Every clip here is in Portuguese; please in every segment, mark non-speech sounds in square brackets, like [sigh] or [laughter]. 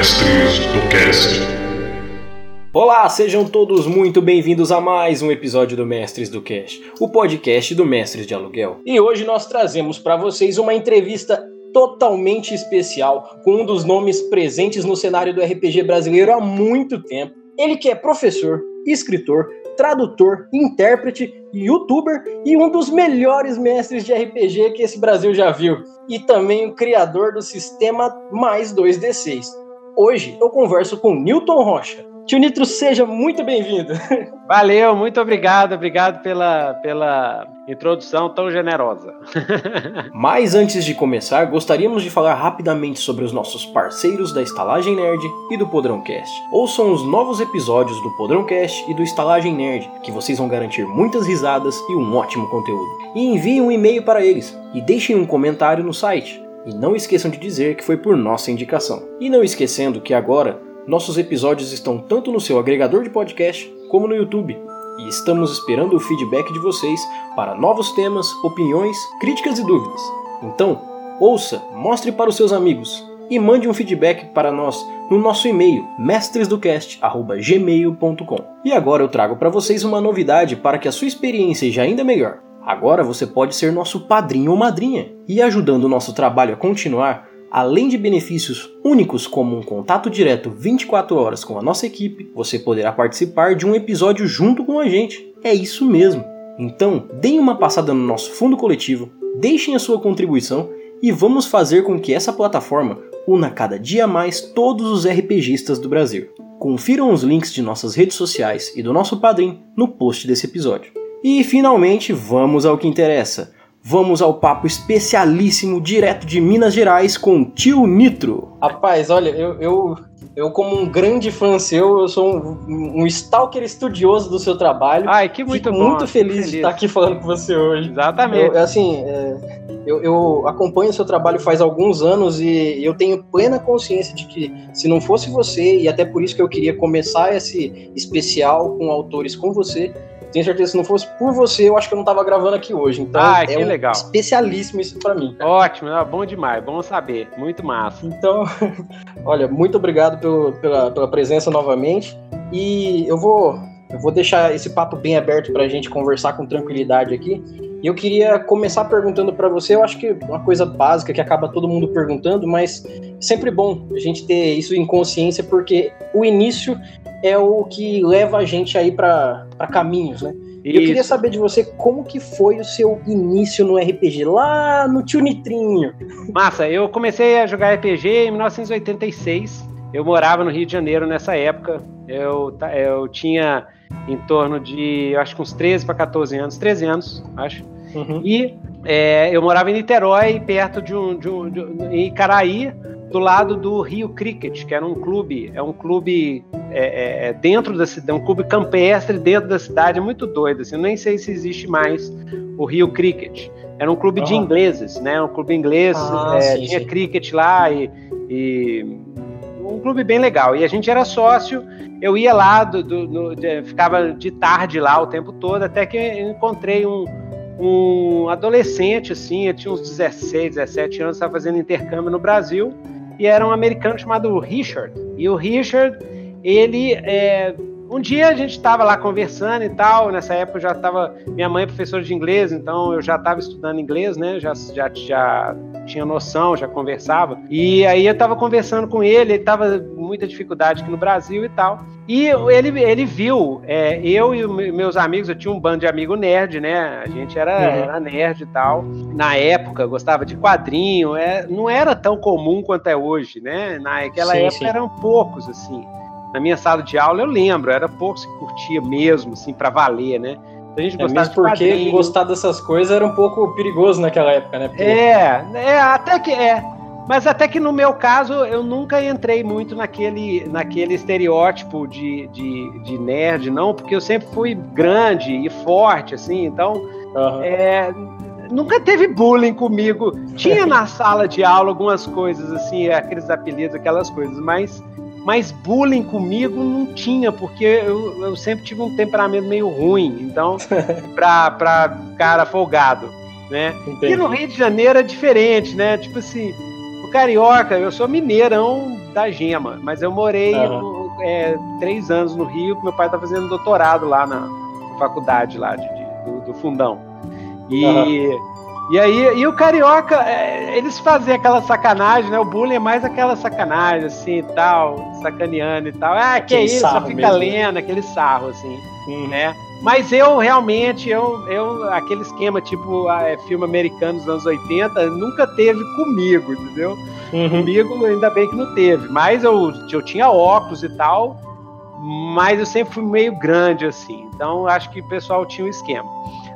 Mestres do Cast. Olá, sejam todos muito bem-vindos a mais um episódio do Mestres do Cast, o podcast do Mestres de Aluguel. E hoje nós trazemos para vocês uma entrevista totalmente especial com um dos nomes presentes no cenário do RPG brasileiro há muito tempo. Ele que é professor, escritor, tradutor, intérprete, youtuber e um dos melhores mestres de RPG que esse Brasil já viu. E também o criador do sistema mais 2D6. Hoje eu converso com Newton Rocha, Tio Nitro, seja muito bem-vindo. [laughs] Valeu, muito obrigado, obrigado pela, pela introdução tão generosa. [laughs] Mas antes de começar, gostaríamos de falar rapidamente sobre os nossos parceiros da Estalagem Nerd e do Podrão Cast. Ouçam os novos episódios do Podrão Cast e do Estalagem Nerd, que vocês vão garantir muitas risadas e um ótimo conteúdo. E enviem um e-mail para eles e deixem um comentário no site. E não esqueçam de dizer que foi por nossa indicação. E não esquecendo que agora nossos episódios estão tanto no seu agregador de podcast como no YouTube. E estamos esperando o feedback de vocês para novos temas, opiniões, críticas e dúvidas. Então, ouça, mostre para os seus amigos e mande um feedback para nós no nosso e-mail mestresdocast@gmail.com. E agora eu trago para vocês uma novidade para que a sua experiência seja ainda melhor. Agora você pode ser nosso padrinho ou madrinha e ajudando o nosso trabalho a continuar Além de benefícios únicos como um contato direto 24 horas com a nossa equipe, você poderá participar de um episódio junto com a gente. É isso mesmo. Então, deem uma passada no nosso fundo coletivo, deixem a sua contribuição e vamos fazer com que essa plataforma una cada dia mais todos os RPGistas do Brasil. Confiram os links de nossas redes sociais e do nosso padrinho no post desse episódio. E finalmente, vamos ao que interessa Vamos ao papo especialíssimo direto de Minas Gerais com o tio Nitro. Rapaz, olha, eu, eu, eu como um grande fã seu, eu sou um, um stalker estudioso do seu trabalho. Ai, que muito Fico bom. muito feliz, feliz, de estar aqui falando com você hoje. Exatamente. Eu, assim, é, eu, eu, acompanho o seu trabalho faz alguns anos e eu tenho plena consciência de que se não fosse você, e até por isso que eu queria começar esse especial com autores com você, tenho certeza que se não fosse por você, eu acho que eu não tava gravando aqui hoje. Então, ah, é um legal. especialíssimo isso para mim. Cara. Ótimo, bom demais, bom saber, muito massa. Então, [laughs] olha, muito obrigado pelo, pela, pela presença novamente. E eu vou, eu vou deixar esse papo bem aberto para a gente conversar com tranquilidade aqui. E eu queria começar perguntando para você, eu acho que uma coisa básica que acaba todo mundo perguntando, mas sempre bom a gente ter isso em consciência, porque o início é o que leva a gente aí para caminhos, né? E eu queria saber de você como que foi o seu início no RPG, lá no Tio Nitrinho. Massa, eu comecei a jogar RPG em 1986. Eu morava no Rio de Janeiro nessa época. Eu, eu tinha em torno de, acho que uns 13 para 14 anos, 13 anos, acho. Uhum. E é, eu morava em Niterói, perto de um, de um, de um, em Icaraí, do lado do Rio Cricket, que era um clube, é um clube é, é, é dentro da cidade, um clube campestre dentro da cidade, é muito doido, assim, eu nem sei se existe mais o Rio Cricket. Era um clube de ingleses, né? Um clube inglês, ah, é, sim, tinha sim. cricket lá e, e, um clube bem legal. E a gente era sócio, eu ia lá, do, do, do de, ficava de tarde lá o tempo todo, até que eu encontrei um, um adolescente, assim, eu tinha uns 16, 17 anos, estava fazendo intercâmbio no Brasil, e era um americano chamado Richard. E o Richard, ele. É, um dia a gente estava lá conversando e tal. Nessa época eu já estava. Minha mãe é professora de inglês, então eu já estava estudando inglês, né? Já, já, já tinha noção, já conversava. E aí eu estava conversando com ele, ele estava muita dificuldade aqui no Brasil e tal. E ele, ele viu, é, eu e meus amigos, eu tinha um bando de amigo nerd, né? A gente era, uhum. era nerd e tal. Na época, gostava de quadrinho, é, não era tão comum quanto é hoje, né? Naquela sim, época sim. eram poucos, assim. Na minha sala de aula eu lembro, era poucos que curtia mesmo, assim, para valer, né? A gente é, mesmo porque gostar dessas coisas era um pouco perigoso naquela época, né? Porque... É, é, até que é. Mas até que no meu caso, eu nunca entrei muito naquele, naquele estereótipo de, de, de nerd, não, porque eu sempre fui grande e forte, assim, então. Uhum. É, nunca teve bullying comigo. Tinha [laughs] na sala de aula algumas coisas, assim, aqueles apelidos, aquelas coisas, mas mas bullying comigo não tinha, porque eu, eu sempre tive um temperamento meio ruim, então, [laughs] pra, pra cara folgado, né? Entendi. E no Rio de Janeiro é diferente, né? Tipo assim, o carioca, eu sou mineirão da Gema, mas eu morei uhum. é, três anos no Rio, meu pai está fazendo doutorado lá na, na faculdade lá de, de do, do, Fundão. E, uhum. E aí, e o Carioca, é, eles fazem aquela sacanagem, né? O bullying é mais aquela sacanagem, assim, e tal, sacaneando e tal. Ah, que aquele isso, só fica mesmo. lendo, aquele sarro, assim, uhum. né? Mas eu realmente, eu, eu aquele esquema tipo é, filme americano dos anos 80, nunca teve comigo, entendeu? Uhum. Comigo ainda bem que não teve. Mas eu, eu tinha óculos e tal, mas eu sempre fui meio grande assim. Então acho que o pessoal tinha um esquema.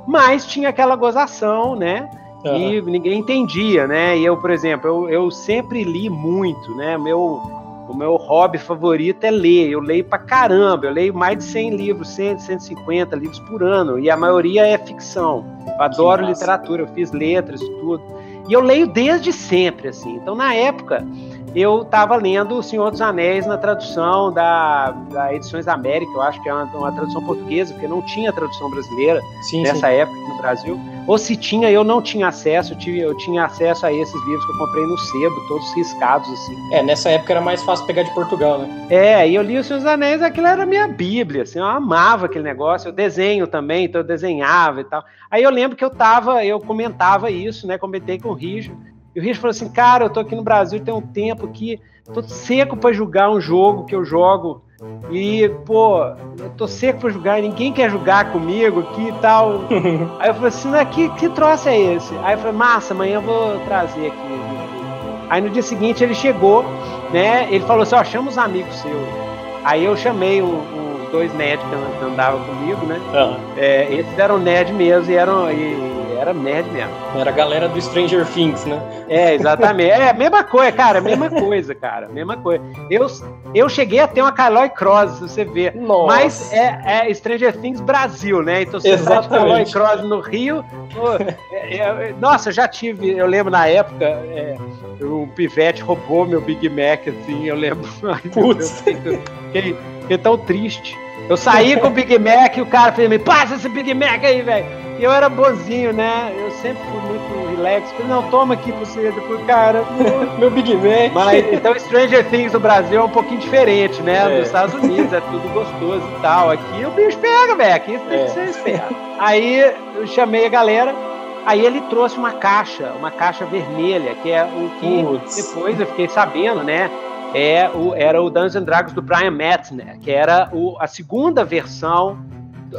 Mas tinha aquela gozação, né? Uhum. E ninguém entendia, né? E eu, por exemplo, eu, eu sempre li muito, né? Meu o meu hobby favorito é ler. Eu leio pra caramba. Eu leio mais de 100 livros, 100, 150 livros por ano. E a maioria é ficção. Eu adoro literatura. Eu fiz letras e tudo. E eu leio desde sempre, assim. Então, na época, eu estava lendo O Senhor dos Anéis na tradução da, da Edições da América, eu acho que é uma, uma tradução portuguesa, porque não tinha tradução brasileira sim, nessa sim. época no Brasil. Ou se tinha, eu não tinha acesso, eu, tive, eu tinha acesso a esses livros que eu comprei no sebo, todos riscados, assim. É, nessa época era mais fácil pegar de Portugal, né? É, e eu li O Senhor dos Anéis, aquilo era minha bíblia, assim, eu amava aquele negócio, eu desenho também, então eu desenhava e tal. Aí eu lembro que eu tava, eu comentava isso, né, comentei com o Rijo, e o Rich falou assim: Cara, eu tô aqui no Brasil tem um tempo que tô seco para jogar um jogo que eu jogo. E, pô, eu tô seco pra jogar, ninguém quer jogar comigo aqui e tal. [laughs] Aí eu falei assim: Não, que, que troço é esse? Aí eu falei: Massa, amanhã eu vou trazer aqui. Aí no dia seguinte ele chegou, né? Ele falou assim: Ó, chama os amigos seus. Aí eu chamei os dois nerds que andavam comigo, né? Uhum. É, esses eram nerds mesmo e eram. E, era nerd mesmo. Era a galera do Stranger Things, né? É, exatamente. É, mesma coisa, cara, mesma coisa, cara, mesma coisa. Eu, eu cheguei a ter uma Caloi Cross, você vê. Nossa. Mas é, é Stranger Things Brasil, né? Então você exatamente. Caloi Cross no Rio. Pô, é, é, nossa, eu já tive, eu lembro na época, é, um pivete roubou meu Big Mac, assim, eu lembro. [laughs] Putz. Fiquei, fiquei tão triste. Eu saí com o Big Mac e o cara fez me passa esse Big Mac aí, velho. E eu era bonzinho, né? Eu sempre fui muito relax. Falei, não, toma aqui pra você. Depois, cara, [laughs] meu Big Mac. Mas, então, Stranger Things no Brasil é um pouquinho diferente, né? É. Nos Estados Unidos é tudo gostoso e tal. Aqui o bicho pega, velho. Aqui tem é. que ser esperto. Aí eu chamei a galera. Aí ele trouxe uma caixa, uma caixa vermelha, que é o que Puts. depois eu fiquei sabendo, né? É o, era o Dungeons Dragons do Brian Metzner, que era o, a segunda versão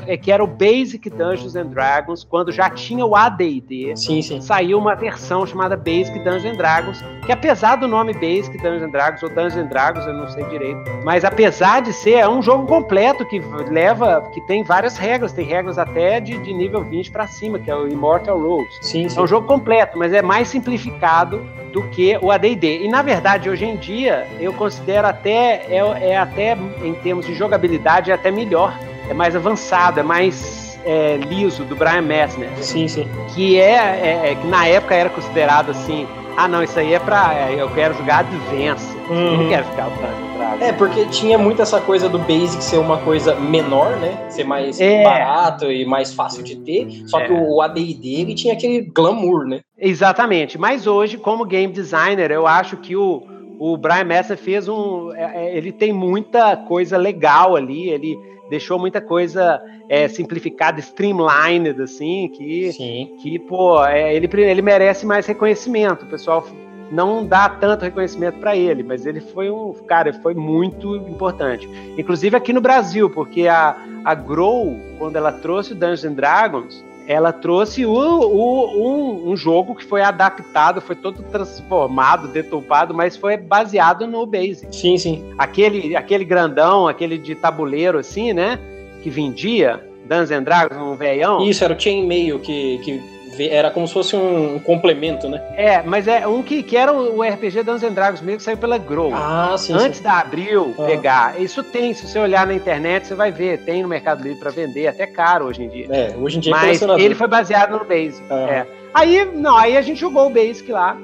é, que era o Basic Dungeons and Dragons, quando já tinha o AD&D, sim, sim. saiu uma versão chamada Basic Dungeons and Dragons, que apesar do nome Basic Dungeons and Dragons ou Dungeons and Dragons, eu não sei direito, mas apesar de ser, é um jogo completo que leva, que tem várias regras, tem regras até de, de nível 20 para cima, que é o Immortal Rules. Sim, sim. É um jogo completo, mas é mais simplificado do que o AD&D. E na verdade, hoje em dia, eu considero até é, é até em termos de jogabilidade é até melhor é mais avançado, é mais é, liso do Brian Messner. Sim, sim. Que é, é, é, que na época era considerado assim, ah não, isso aí é pra. É, eu quero jogar Advance. Uhum. Eu não quero ficar Dragon. É, porque tinha muito essa coisa do Basic ser uma coisa menor, né? Ser mais é. barato e mais fácil de ter. Só que é. o AD&D tinha aquele glamour, né? Exatamente. Mas hoje, como game designer, eu acho que o, o Brian Messer fez um. Ele tem muita coisa legal ali. Ele deixou muita coisa é, simplificada, streamlined, assim, que, Sim. que pô, é, ele, ele merece mais reconhecimento. O pessoal não dá tanto reconhecimento para ele, mas ele foi um cara, foi muito importante. Inclusive aqui no Brasil, porque a, a Grow, quando ela trouxe o Dungeons and Dragons, ela trouxe o, o, um, um, jogo que foi adaptado, foi todo transformado, deturpado, mas foi baseado no Basic. Sim, sim. Aquele, aquele grandão, aquele de tabuleiro assim, né? Que vendia Dungeons Dragons, um veião. Isso, era o Chainmail que, que era como se fosse um, complemento, né? É, mas é um que, que era o RPG Dungeons and Dragons mesmo, que saiu pela Grow. Ah, sim. Antes sim. da Abril ah. pegar. Isso tem, se você olhar na internet, você vai ver. Tem no Mercado Livre para vender, até caro hoje em dia. É, hoje em dia é Mas é ele foi baseado no Basic. Ah. É. Aí, não, aí a gente jogou o Basic lá.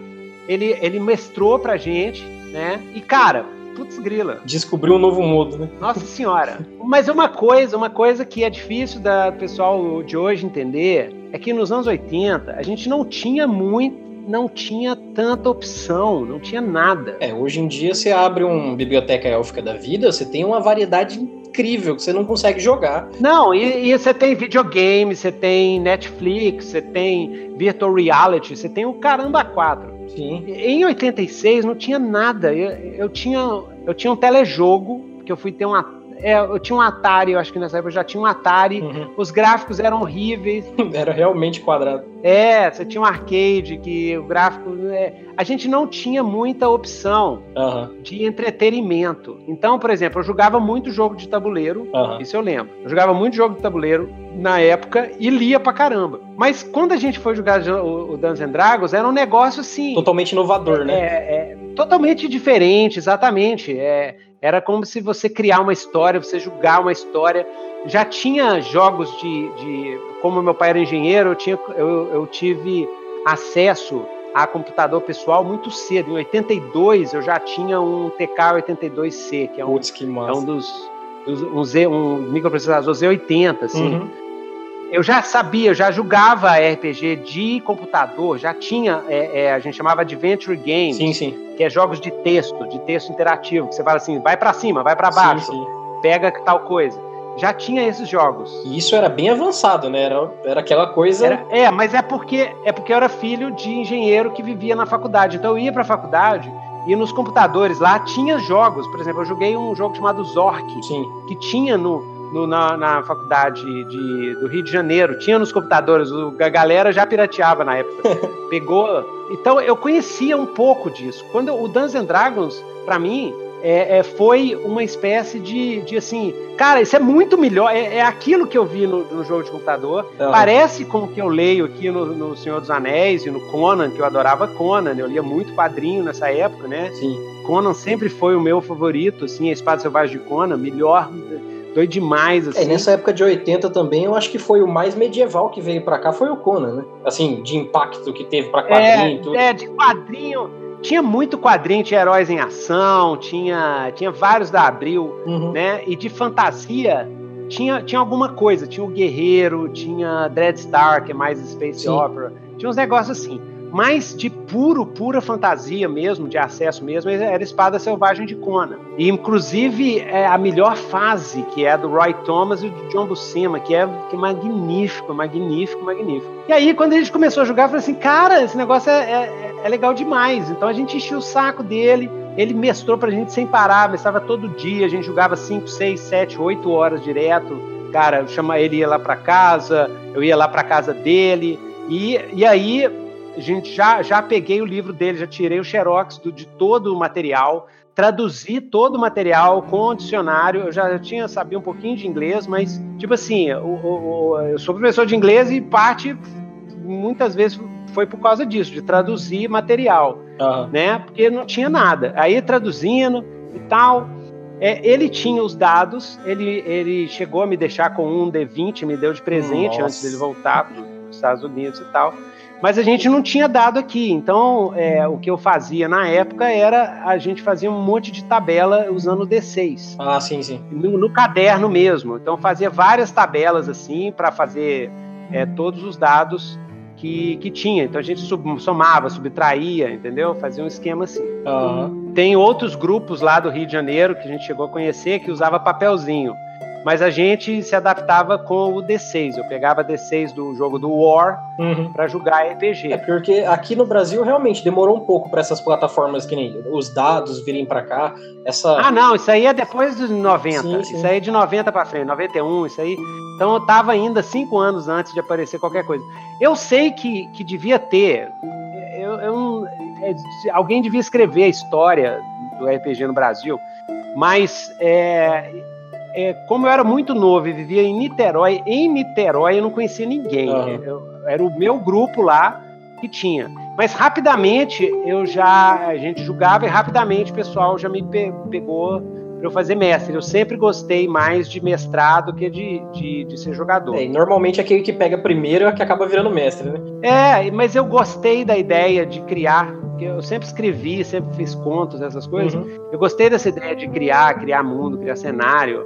Ele, ele mestrou pra gente, né? E, cara, putz grila. Descobriu um novo mundo, né? Nossa senhora. Mas uma coisa, uma coisa que é difícil da pessoal de hoje entender é que nos anos 80 a gente não tinha muito não tinha tanta opção, não tinha nada. É, hoje em dia você abre uma biblioteca élfica da vida, você tem uma variedade incrível que você não consegue jogar. Não, e, e você tem videogame, você tem Netflix, você tem virtual reality, você tem o caramba quatro. Sim. Em 86 não tinha nada. Eu, eu, tinha, eu tinha um telejogo, que eu fui ter uma é, eu tinha um Atari, eu acho que nessa época eu já tinha um Atari. Uhum. Os gráficos eram horríveis. [laughs] Era realmente quadrado. É, você tinha um arcade que o gráfico. É, a gente não tinha muita opção uhum. de entretenimento. Então, por exemplo, eu jogava muito jogo de tabuleiro, uhum. isso eu lembro. Eu jogava muito jogo de tabuleiro na época e lia pra caramba. Mas quando a gente foi jogar o, Dungeons and Dragons, era um negócio assim. Totalmente inovador, é, né? É, totalmente diferente, exatamente. É, era como se você criar uma história, você julgar uma história. Já tinha jogos de. de como meu pai era engenheiro, eu, tinha, eu, eu tive acesso a computador pessoal muito cedo. Em 82 eu já tinha um TK-82C, que é um, que é um dos, dos um, Z, um microprocessador Z80, assim. Uhum eu já sabia, eu já jogava RPG de computador, já tinha, é, é, a gente chamava Adventure Games, sim, sim. que é jogos de texto, de texto interativo, que você fala assim, vai para cima, vai para baixo, sim. pega tal coisa. Já tinha esses jogos. E isso era bem avançado, né? Era, era aquela coisa. Era, é, mas é porque é porque eu era filho de engenheiro que vivia na faculdade. Então eu ia para a faculdade e nos computadores lá tinha jogos. Por exemplo, eu joguei um jogo chamado Zork, Sim. que tinha no, no, na, na, faculdade de, do Rio de Janeiro, tinha nos computadores, o, a galera já pirateava na época. [laughs] Pegou. Então eu conhecia um pouco disso. Quando o Dungeons and Dragons, para mim, é, é, foi uma espécie de, de assim, cara, isso é muito melhor. É, é aquilo que eu vi no, no jogo de computador. Uhum. Parece com o que eu leio aqui no, no, Senhor dos Anéis e no Conan, que eu adorava Conan. Eu lia muito quadrinho nessa época, né? Sim. Conan sempre foi o meu favorito, assim, a Espada Selvagem de Conan, melhor doido demais, assim. É, nessa época de 80 também, eu acho que foi o mais medieval que veio para cá, foi o Conan, né? Assim, de impacto que teve para quadrinho é, tudo. É, de quadrinho. Tinha muito quadrinho, tinha Heróis em Ação, tinha, tinha vários da Abril, uhum. né? E de fantasia, tinha, tinha alguma coisa. Tinha o Guerreiro, tinha Dreadstar, que é mais Space Sim. Opera. Tinha uns negócios assim mas de puro, pura fantasia mesmo, de acesso mesmo, era Espada Selvagem de Conan. E, inclusive, é a melhor fase, que é a do Roy Thomas e do John Buscema, que é, que é magnífico, magnífico, magnífico. E aí, quando a gente começou a jogar, eu falei assim, cara, esse negócio é, é, é legal demais. Então a gente encheu o saco dele, ele mestrou pra gente sem parar, mestrava todo dia, a gente jogava 5, 6, 7, 8 horas direto. Cara, eu chama ele ia lá pra casa, eu ia lá pra casa dele. E, e aí gente já, já peguei o livro dele, já tirei o xerox do, de todo o material, traduzi todo o material com o dicionário. Eu já eu tinha sabia um pouquinho de inglês, mas tipo assim, o, o, eu sou professor de inglês e parte muitas vezes foi por causa disso, de traduzir material, uhum. né? Porque não tinha nada. Aí traduzindo e tal. É, ele tinha os dados, ele, ele chegou a me deixar com um D20, me deu de presente Nossa. antes dele voltar para os Estados Unidos e tal. Mas a gente não tinha dado aqui. Então, é, o que eu fazia na época era a gente fazia um monte de tabela usando o D6. Ah, sim, sim. No, no caderno mesmo. Então, fazia várias tabelas assim para fazer é, todos os dados que, que tinha. Então, a gente sub, somava, subtraía, entendeu? Fazia um esquema assim. Uhum. Tem outros grupos lá do Rio de Janeiro que a gente chegou a conhecer que usava papelzinho mas a gente se adaptava com o D6. Eu pegava D6 do jogo do War uhum. para jogar RPG. É porque aqui no Brasil realmente demorou um pouco para essas plataformas que nem os dados virem para cá. Essa Ah, não, isso aí é depois dos 90. Sim, sim. Isso aí é de 90 para frente, 91, isso aí. Então eu tava ainda cinco anos antes de aparecer qualquer coisa. Eu sei que, que devia ter. Eu, eu, é, alguém devia escrever a história do RPG no Brasil, mas é, é, como eu era muito novo e vivia em Niterói, em Niterói eu não conhecia ninguém. Uhum. Eu, era o meu grupo lá que tinha. Mas rapidamente eu já a gente julgava e rapidamente o pessoal já me pe pegou para eu fazer mestre. Eu sempre gostei mais de mestrado que de, de, de ser jogador. É, normalmente aquele que pega primeiro é que acaba virando mestre, né? É, mas eu gostei da ideia de criar. Eu sempre escrevi, sempre fiz contos, essas coisas. Uhum. Eu gostei dessa ideia de criar, criar mundo, criar cenário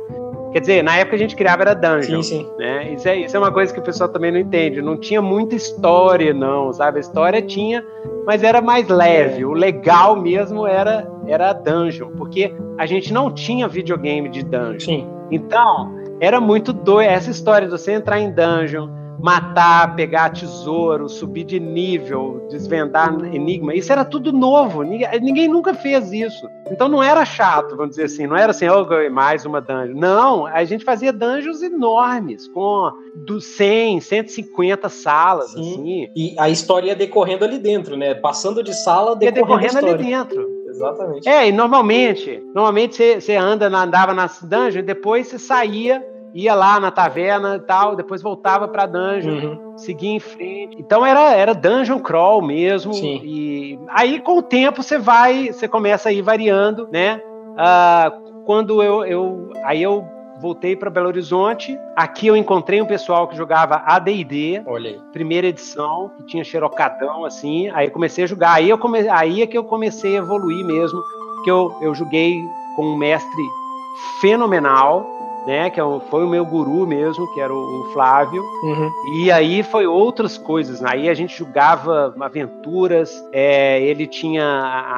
Quer dizer, na época a gente criava era dungeon. Sim, sim. Né? Isso, é, isso é uma coisa que o pessoal também não entende. Não tinha muita história, não, sabe? A história tinha, mas era mais leve. O legal mesmo era, era a dungeon, porque a gente não tinha videogame de dungeon. Sim. Então, era muito doido. Essa história de você entrar em dungeon, matar, pegar tesouro, subir de nível, desvendar enigma, isso era tudo novo. Ninguém, nunca fez isso. Então não era chato, vamos dizer assim. Não era assim, oh, mais uma dungeon. Não, a gente fazia dungeons enormes, com do 100, 150 salas, Sim. assim. E a história ia decorrendo ali dentro, né? Passando de sala, Ia decorrendo, decorrendo a ali dentro. Exatamente. É, e normalmente, normalmente você, você anda, andava nas dungeons, e depois você saía, ia lá na taverna e tal, depois voltava pra dungeon, Uhum. seguia em frente. Então era, era dungeon crawl mesmo. Sim. E aí com o tempo você vai, você começa a ir variando, né? Ah, quando eu, eu aí eu voltei para Belo Horizonte, aqui eu encontrei um pessoal que jogava AD&D, primeira edição, que tinha xerocadão, assim, aí comecei a jogar, aí, eu come... aí é que eu comecei a evoluir mesmo, que eu, eu joguei com um mestre fenomenal, né, que é foi o meu guru mesmo, que era o, Flávio, Uhum. e aí foi outras coisas, né? aí a gente jogava aventuras, é, ele tinha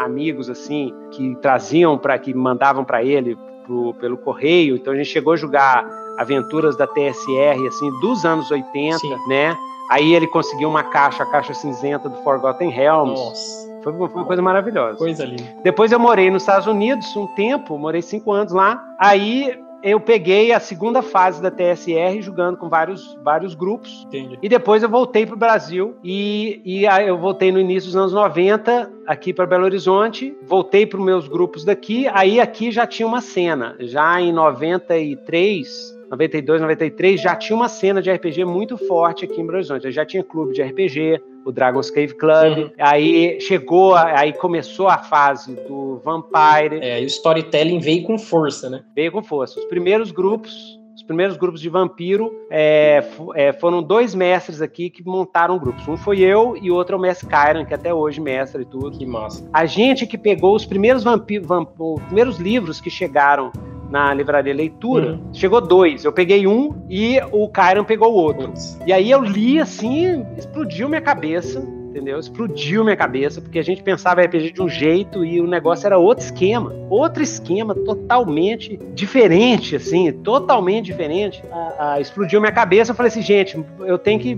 amigos, assim, que traziam para que mandavam para ele pro- pelo correio, então a gente chegou a jogar aventuras da TSR, assim, dos anos 80, Sim. né? Aí ele conseguiu uma caixa, a caixa cinzenta do Forgotten Realms. Nossa, Foi, uma- foi uma coisa maravilhosa. coisa linda. Depois eu morei nos Estados Unidos um tempo, morei cinco anos lá. Aí eu peguei a segunda fase da TSR jogando com vários, vários grupos. Entendi. E depois eu voltei para o Brasil e, e aí eu voltei no início dos anos 90 aqui para Belo Horizonte. Voltei para os meus grupos daqui. Aí aqui já tinha uma cena. Já em 93, 92, 93 já tinha uma cena de RPG muito forte aqui em Belo Horizonte. Eu já tinha clube de RPG, o Dragon's Cave Club. Uhum. Aí chegou, aí começou a fase do Vampire. É, e o storytelling veio com força, né? Veio com força. Os primeiros grupos, os primeiros grupos de vampiro é, é, foram dois mestres aqui que montaram grupos. Um foi eu e o outro é o mestre Kyron, que até hoje mestre e tudo. Que massa. A gente que pegou os primeiros vampiros, os primeiros livros que chegaram na livraria leitura, Uhum. chegou dois. Eu peguei um e o Kyron pegou o outro. Putz. E aí eu li assim, explodiu minha cabeça, entendeu? Explodiu minha cabeça, porque a gente pensava RPG de um jeito e o negócio era outro esquema. Outro esquema totalmente diferente, assim, totalmente diferente. Ah, ah, explodiu minha cabeça, eu falei assim, gente, eu tenho que.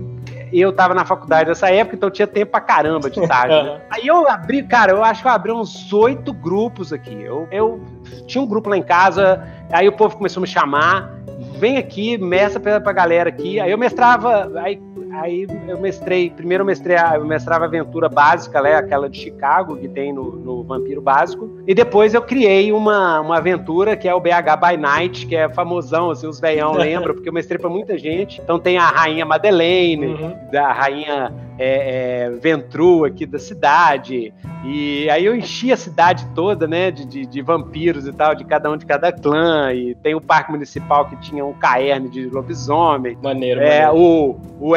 Eu tava na faculdade nessa época, então tinha tempo pra caramba de tarde. né? [laughs] Aí eu abri, cara, eu acho que eu abri uns oito grupos aqui. Eu, eu tinha um grupo lá em casa, aí o povo começou a me chamar, vem aqui, mestra pra, pra galera aqui. Aí eu mestrava, aí, aí eu mestrei, primeiro eu mestrei, a- eu mestrava a aventura básica, né, aquela de Chicago que tem no, no Vampiro Básico. E depois eu criei uma, uma aventura que é o BH by Night, que é famosão, assim, os veião [laughs] lembram, porque eu mestrei pra muita gente. Então tem a Rainha Madeleine, Uhum. da rainha é, é, Ventru aqui da cidade. E aí eu enchi a cidade toda, né, de, de, de vampiros e tal, de cada um de cada clã. E tem o parque municipal que tinha um caerne de lobisomem. Maneiro, É, maneiro. o, o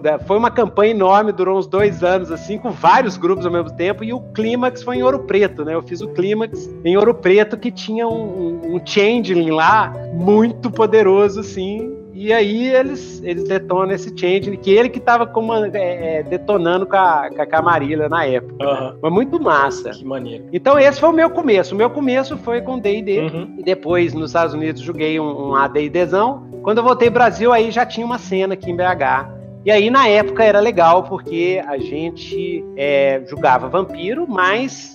da- foi uma campanha enorme, durou uns dois anos, assim, com vários grupos ao mesmo tempo, e o clímax foi em Ouro Preto, né? Eu fiz o clímax em Ouro Preto, que tinha um, um, changeling lá, muito poderoso, assim. E aí eles, eles detonam esse changeling, que ele que tava comand- é, é, detonando com a, com a Camarilha na época. Aham. Foi muito massa. Que maneiro. Então esse foi o meu começo. O meu começo foi com D&D. Uhum. E depois, nos Estados Unidos, joguei um, um AD&Dzão. Quando eu voltei pro Brasil, aí já tinha uma cena aqui em BH. E aí, na época, era legal, porque a gente é, jogava vampiro, mas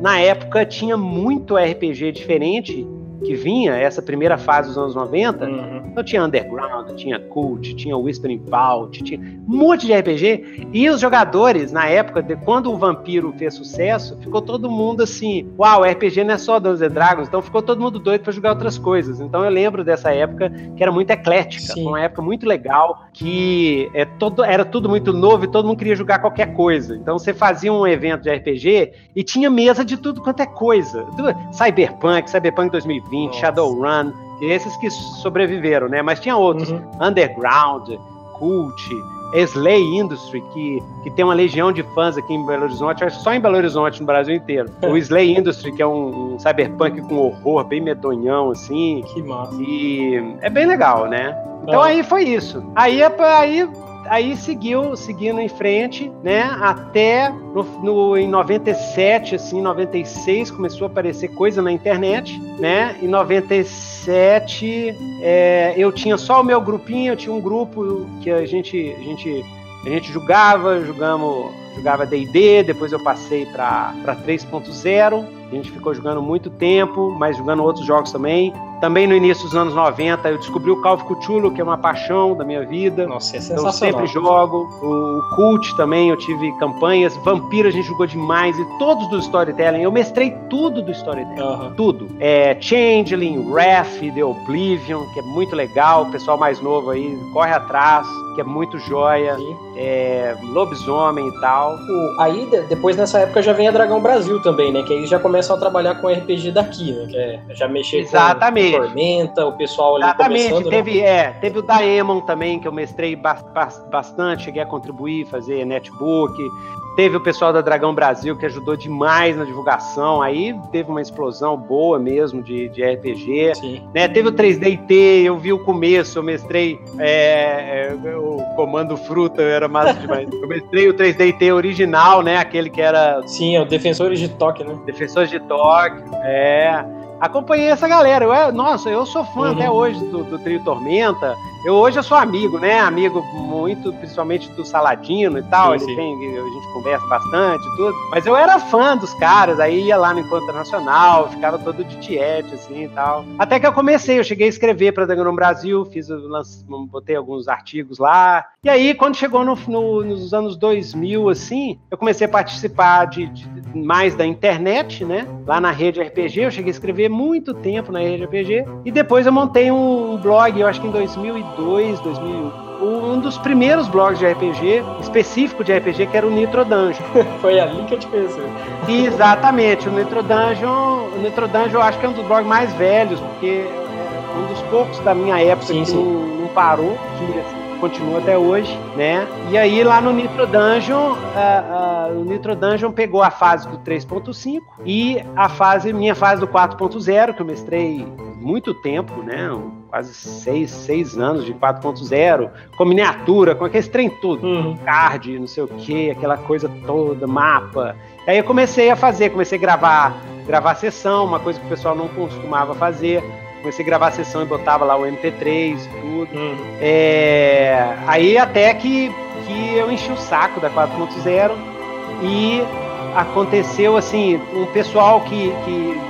na época tinha muito RPG diferente que vinha, essa primeira fase dos anos 90. Uhum. Então tinha Underground, tinha Cult, tinha Whispering Vault, tinha um monte de RPG. E os jogadores, na época, de quando o Vampiro fez sucesso, ficou todo mundo assim: uau, RPG não é só Dungeons and Dragons, então ficou todo mundo doido para jogar outras coisas. Então eu lembro dessa época que era muito eclética, Sim. uma época muito legal, que é todo, era tudo muito novo e todo mundo queria jogar qualquer coisa. Então você fazia um evento de RPG e tinha mesa de tudo quanto é coisa: Cyberpunk, Cyberpunk 2020, Nossa. Shadowrun. Esses que sobreviveram, né? Mas tinha outros. Uhum. Underground, Cult, Slay Industry, que, que tem uma legião de fãs aqui em Belo Horizonte, acho só em Belo Horizonte, no Brasil inteiro. [laughs] o Slay Industry, que é um, um, cyberpunk com horror, bem medonhão, assim. Que massa. E é bem legal, né? Então é. aí foi isso. Aí, aí aí seguiu, seguindo em frente, né? Até no, no, em 97, assim, 96 começou a aparecer coisa na internet, né? Em 97 é, eu tinha só o meu grupinho, eu tinha um grupo que a gente, a gente, a gente jogava, jogamos, jogava D&D, depois eu passei para 3.0. A gente ficou jogando muito tempo, mas jogando outros jogos também. Também no início dos anos 90 eu descobri o Call of Cthulhu, que é uma paixão da minha vida. Nossa, é sensacional. Eu sempre jogo. O Cult também, eu tive campanhas. Vampiro a gente jogou demais. E todos do Storytelling. Eu mestrei tudo do Storytelling. Uhum. Tudo. É, Changeling, Wrath, The Oblivion, que é muito legal. O pessoal mais novo aí corre atrás, que é muito joia. É, lobisomem e tal. O, aí, depois nessa época já vem a Dragão Brasil também, né? Que aí já começam a trabalhar com RPG daqui, né? Que é já mexer Exatamente. Tormenta, o pessoal ali Exatamente. Né? Teve, né? é, teve o Daemon também, que eu mestrei bastante, cheguei a contribuir, fazer netbook. Teve o pessoal da Dragão Brasil que ajudou demais na divulgação. Aí teve uma explosão boa mesmo de, de RPG. Sim. Né? Teve o 3DT, eu vi o começo, eu mestrei é, é, o Comando Fruta, era massa demais. [laughs] eu mestrei o 3DT original, né? Aquele que era. Sim, é o Defensores de Toque, né? Defensores de Toque, é acompanhei essa galera. Eu, nossa, eu sou fã uhum. até hoje do, do Trio Tormenta. Eu hoje eu sou amigo, né? Amigo muito, principalmente do Saladino e tal. Sim, Ele sim. tem, a gente conversa bastante e tudo. Mas eu era fã dos caras, aí ia lá no Encontro Nacional, ficava todo de tiete, assim e tal. Até que eu comecei, eu cheguei a escrever para Danganron Brasil, fiz, lance, botei alguns artigos lá. E aí, quando chegou no, no, nos anos 2000, assim, eu comecei a participar de, de, mais da internet, né? Lá na rede RPG, eu cheguei a escrever muito tempo na rede RPG. E depois eu montei um blog, eu acho que em 2002, 2001 um dos primeiros blogs de RPG, específico de RPG, que era o Nitro Dungeon. [laughs] Foi ali que eu te conheci. Exatamente, o Nitro Dungeon, o Nitro Dungeon eu acho que é um dos blogs mais velhos, porque é um dos poucos da minha época sim, que sim. Não, não, parou, que assim, continua até hoje, né? E aí lá no Nitro Dungeon, uh, uh, o Nitro Dungeon pegou a fase do 3.5 e a fase, minha fase do 4.0, que eu mestrei muito tempo, né? Quase seis, seis anos de 4.0, com miniatura, com aquele trem tudo, uhum. card, não sei o que, aquela coisa toda, mapa. Aí eu comecei a fazer, comecei a gravar, gravar sessão, uma coisa que o pessoal não costumava fazer comecei a gravar a sessão e botava lá o MP3 e tudo. Uhum. É, aí até que, que eu enchi o saco da 4.0 e aconteceu assim, um pessoal que, que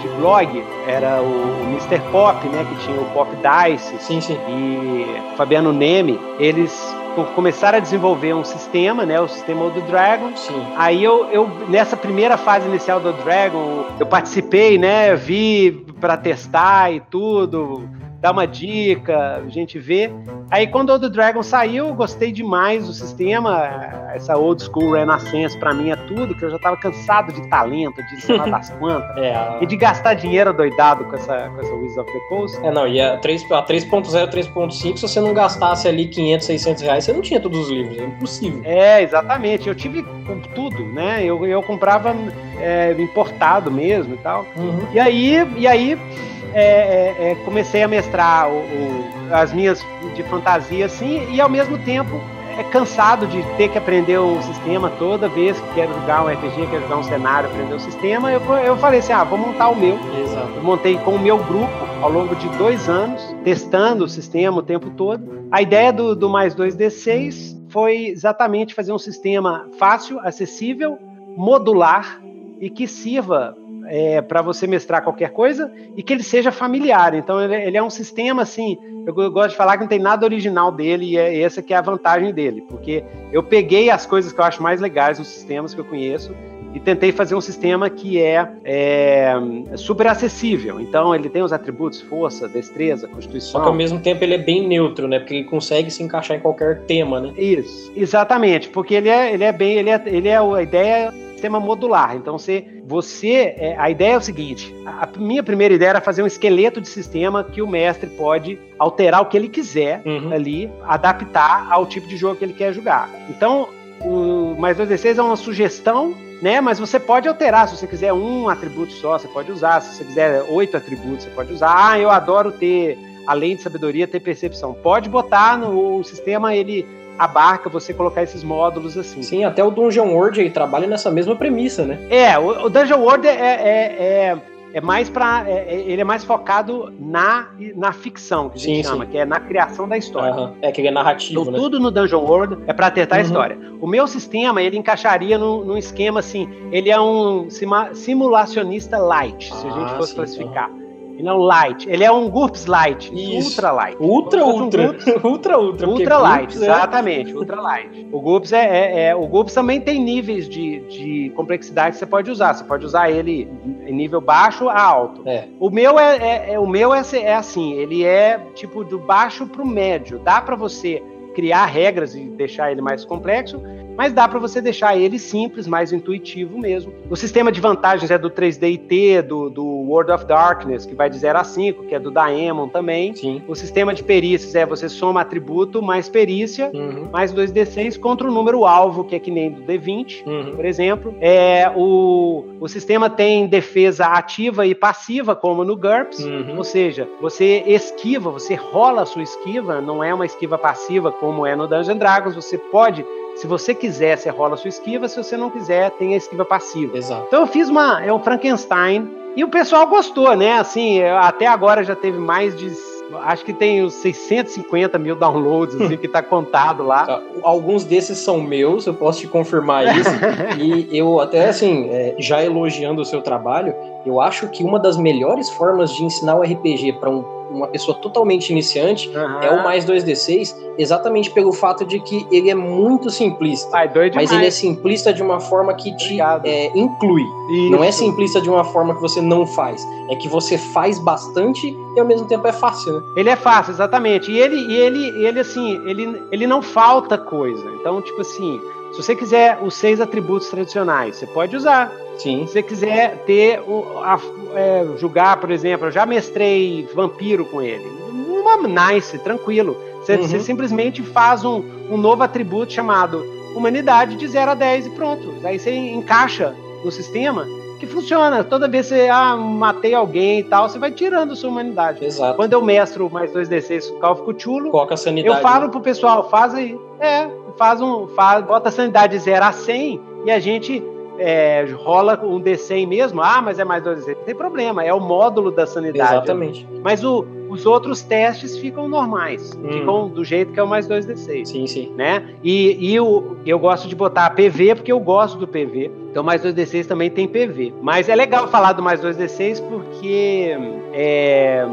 de blog era o, o Mr. Pop, né, que tinha o Pop Dice sim, sim. e Fabiano Neme, eles começaram a desenvolver um sistema, né, o sistema do Dragon. Sim. Aí eu, eu nessa primeira fase inicial do Dragon, eu participei, né, vi para testar e tudo, dar uma dica, a gente vê. Aí quando o The Dragon saiu, eu gostei demais do sistema, essa old school Renaissance para mim é tudo, que eu já tava cansado de talento, de [laughs] sei lá das quantas, é, e de gastar dinheiro doidado com essa, com essa Wizards of the Coast. É, não, e a 3.0, a 3.5, se você não gastasse ali 500, 600 reais, você não tinha todos os livros, é impossível. É, exatamente, eu tive tudo, né, eu, eu comprava é, importado mesmo e tal. Uhum. E aí, e aí é, é, é, comecei a mestrar o, o, as minhas de fantasia assim, e ao mesmo tempo é cansado de ter que aprender o sistema toda vez que quero jogar um RPG, quero jogar um cenário, aprender o sistema. Eu, eu falei assim: ah, vou montar o meu. Exato. Eu montei com o meu grupo ao longo de dois anos, testando o sistema o tempo todo. A ideia do, do mais 2D6 foi exatamente fazer um sistema fácil, acessível, modular e que sirva é, para você mestrar qualquer coisa e que ele seja familiar. Então ele, ele, é um sistema assim. Eu, gosto de falar que não tem nada original dele e é essa que é a vantagem dele, porque eu peguei as coisas que eu acho mais legais nos sistemas que eu conheço e tentei fazer um sistema que é, é, super acessível. Então ele tem os atributos força, destreza, constituição. Só que ao mesmo tempo ele é bem neutro, né? Porque ele consegue se encaixar em qualquer tema, né? Isso, exatamente, porque ele é, ele é bem, ele é, ele é a ideia sistema modular. Então você, você é, a ideia é o seguinte: a minha primeira ideia era fazer um esqueleto de sistema que o mestre pode alterar o que ele quiser uhum. ali, adaptar ao tipo de jogo que ele quer jogar. Então o mais 2d6 é uma sugestão né? Mas você pode alterar, se você quiser um atributo só, você pode usar. Se você quiser oito atributos, você pode usar. Ah, eu adoro ter, além de sabedoria, ter percepção. Pode botar no o sistema, ele abarca você colocar esses módulos assim. Sim, até o Dungeon World aí trabalha nessa mesma premissa, né? É, o, o Dungeon World é, é, é, é mais para é, é, ele é mais focado na, na ficção, que a gente sim, chama, sim. que é na criação da história. Uhum. É que é narrativo, então, né? Tudo no Dungeon World é para tentar uhum. a história. O meu sistema, ele encaixaria num, num esquema assim, ele é um simulacionista light, se a gente ah, fosse sim, classificar. Ele é um light. Ele é um GURPS light. Isso. Ultra light. Ultra, ultra. Um [laughs] ultra, ultra. Ultra light, GURPS exatamente. É... Ultra light. O GURPS, é, é, é, o GURPS também tem níveis de, de complexidade que você pode usar. Você pode usar ele em nível baixo a alto. É. O meu é, é, é o meu é, é assim. Ele é tipo do baixo para o médio. Dá para você criar regras e deixar ele mais complexo, mas dá para você deixar ele simples, mais intuitivo mesmo. O sistema de vantagens é do 3D IT, do, do World of Darkness, que vai de 0 a 5, que é do Daemon também. Sim. O sistema de perícias é você soma atributo mais perícia, uhum. mais 2D6 contra o número alvo, que é que nem do D20, uhum. por exemplo. É, o, o sistema tem defesa ativa e passiva, como no GURPS, uhum. ou seja, você esquiva, você rola a sua esquiva, não é uma esquiva passiva como é no Dungeons Dragons, você pode se você quiser, você rola a sua esquiva. Se você não quiser, tem a esquiva passiva. Exato. Então eu fiz uma. É um Frankenstein. E o pessoal gostou, né? Assim, até agora já teve mais de acho que tem os 650 mil downloads, assim, [laughs] que tá contado lá. Tá, alguns desses são meus, eu posso te confirmar isso. [laughs] e eu até, assim, é, já elogiando o seu trabalho, eu acho que uma das melhores formas de ensinar o RPG para um uma pessoa totalmente iniciante, uhum. é o mais 2D6, exatamente pelo fato de que ele é muito simplista. Ai, mas ele é simplista de uma forma que te é, inclui. Isso. Não é simplista de uma forma que você não faz. É que você faz bastante e ao mesmo tempo é fácil, né? Ele é fácil, exatamente. E ele, e ele, ele assim, ele, ele não falta coisa. Então, tipo assim, se você quiser os seis atributos tradicionais, você pode usar. Sim. Se você quiser ter o, a, é, jogar, por exemplo, eu já mestrei vampiro com ele. Uma nice, tranquilo. Você, uhum. você simplesmente faz um, um novo atributo chamado humanidade de 0 a 10 e pronto. Aí você encaixa no sistema que funciona. Toda vez que você ah, matei alguém e tal, você vai tirando sua humanidade. Exato. Quando eu mestro mais 2D6 com Call of Cthulhu, Coloca a sanidade, eu falo né? pro pessoal, faz aí. É, faz um. Faz, bota a sanidade de 0 a 100 e a gente é, rola um D100 mesmo, ah, mas é mais 2 D100. Não tem problema, é o módulo da sanidade. Exatamente. Mas o, os outros testes ficam normais, hum. ficam do jeito que é o mais 2D6. Sim, sim. Né? E, e o, eu gosto de botar PV porque eu gosto do PV. Então, mais 2D6 também tem PV. Mas é legal falar do mais 2D6 porque é,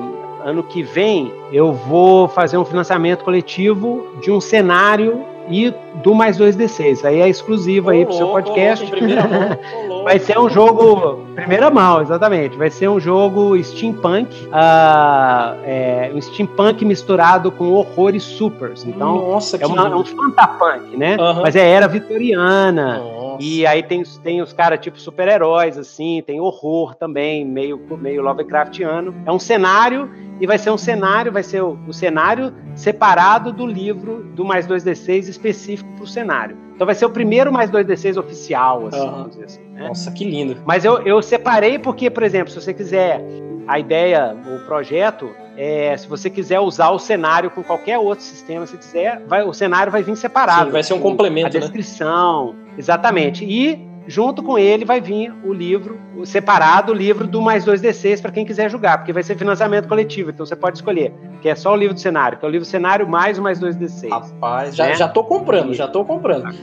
ano que vem eu vou fazer um financiamento coletivo de um cenário e do mais 2D6. Aí é exclusivo aí pro seu podcast. [laughs] Vai ser um jogo. Primeira mão, exatamente. Vai ser um jogo steampunk. Uh, é, um steampunk misturado com horrores supers. Então, Nossa, é, uma, é um fantapunk, né? Uhum. Mas é era vitoriana. E aí tem, tem os caras tipo super-heróis, assim, tem horror também, meio, meio Lovecraftiano. É um cenário e vai ser um cenário, vai ser o, o cenário separado do livro do mais 2D6 específico para o cenário. Então vai ser o primeiro mais 2D6 oficial, assim, uhum. vamos dizer assim. Né? Nossa, que lindo. Mas eu, eu separei porque, por exemplo, se você quiser a ideia, o projeto, é, se você quiser usar o cenário com qualquer outro sistema, se quiser, vai, o cenário vai vir separado. Sim, vai ser um complemento. A né? descrição, né? Exatamente. E junto com ele vai vir o livro, o separado o livro do mais 2D6 para quem quiser jogar, porque vai ser financiamento coletivo, então você pode escolher, que é só o livro do cenário, que é o livro do cenário mais o mais 2D6. Rapaz, já, né? já tô comprando, já tô comprando.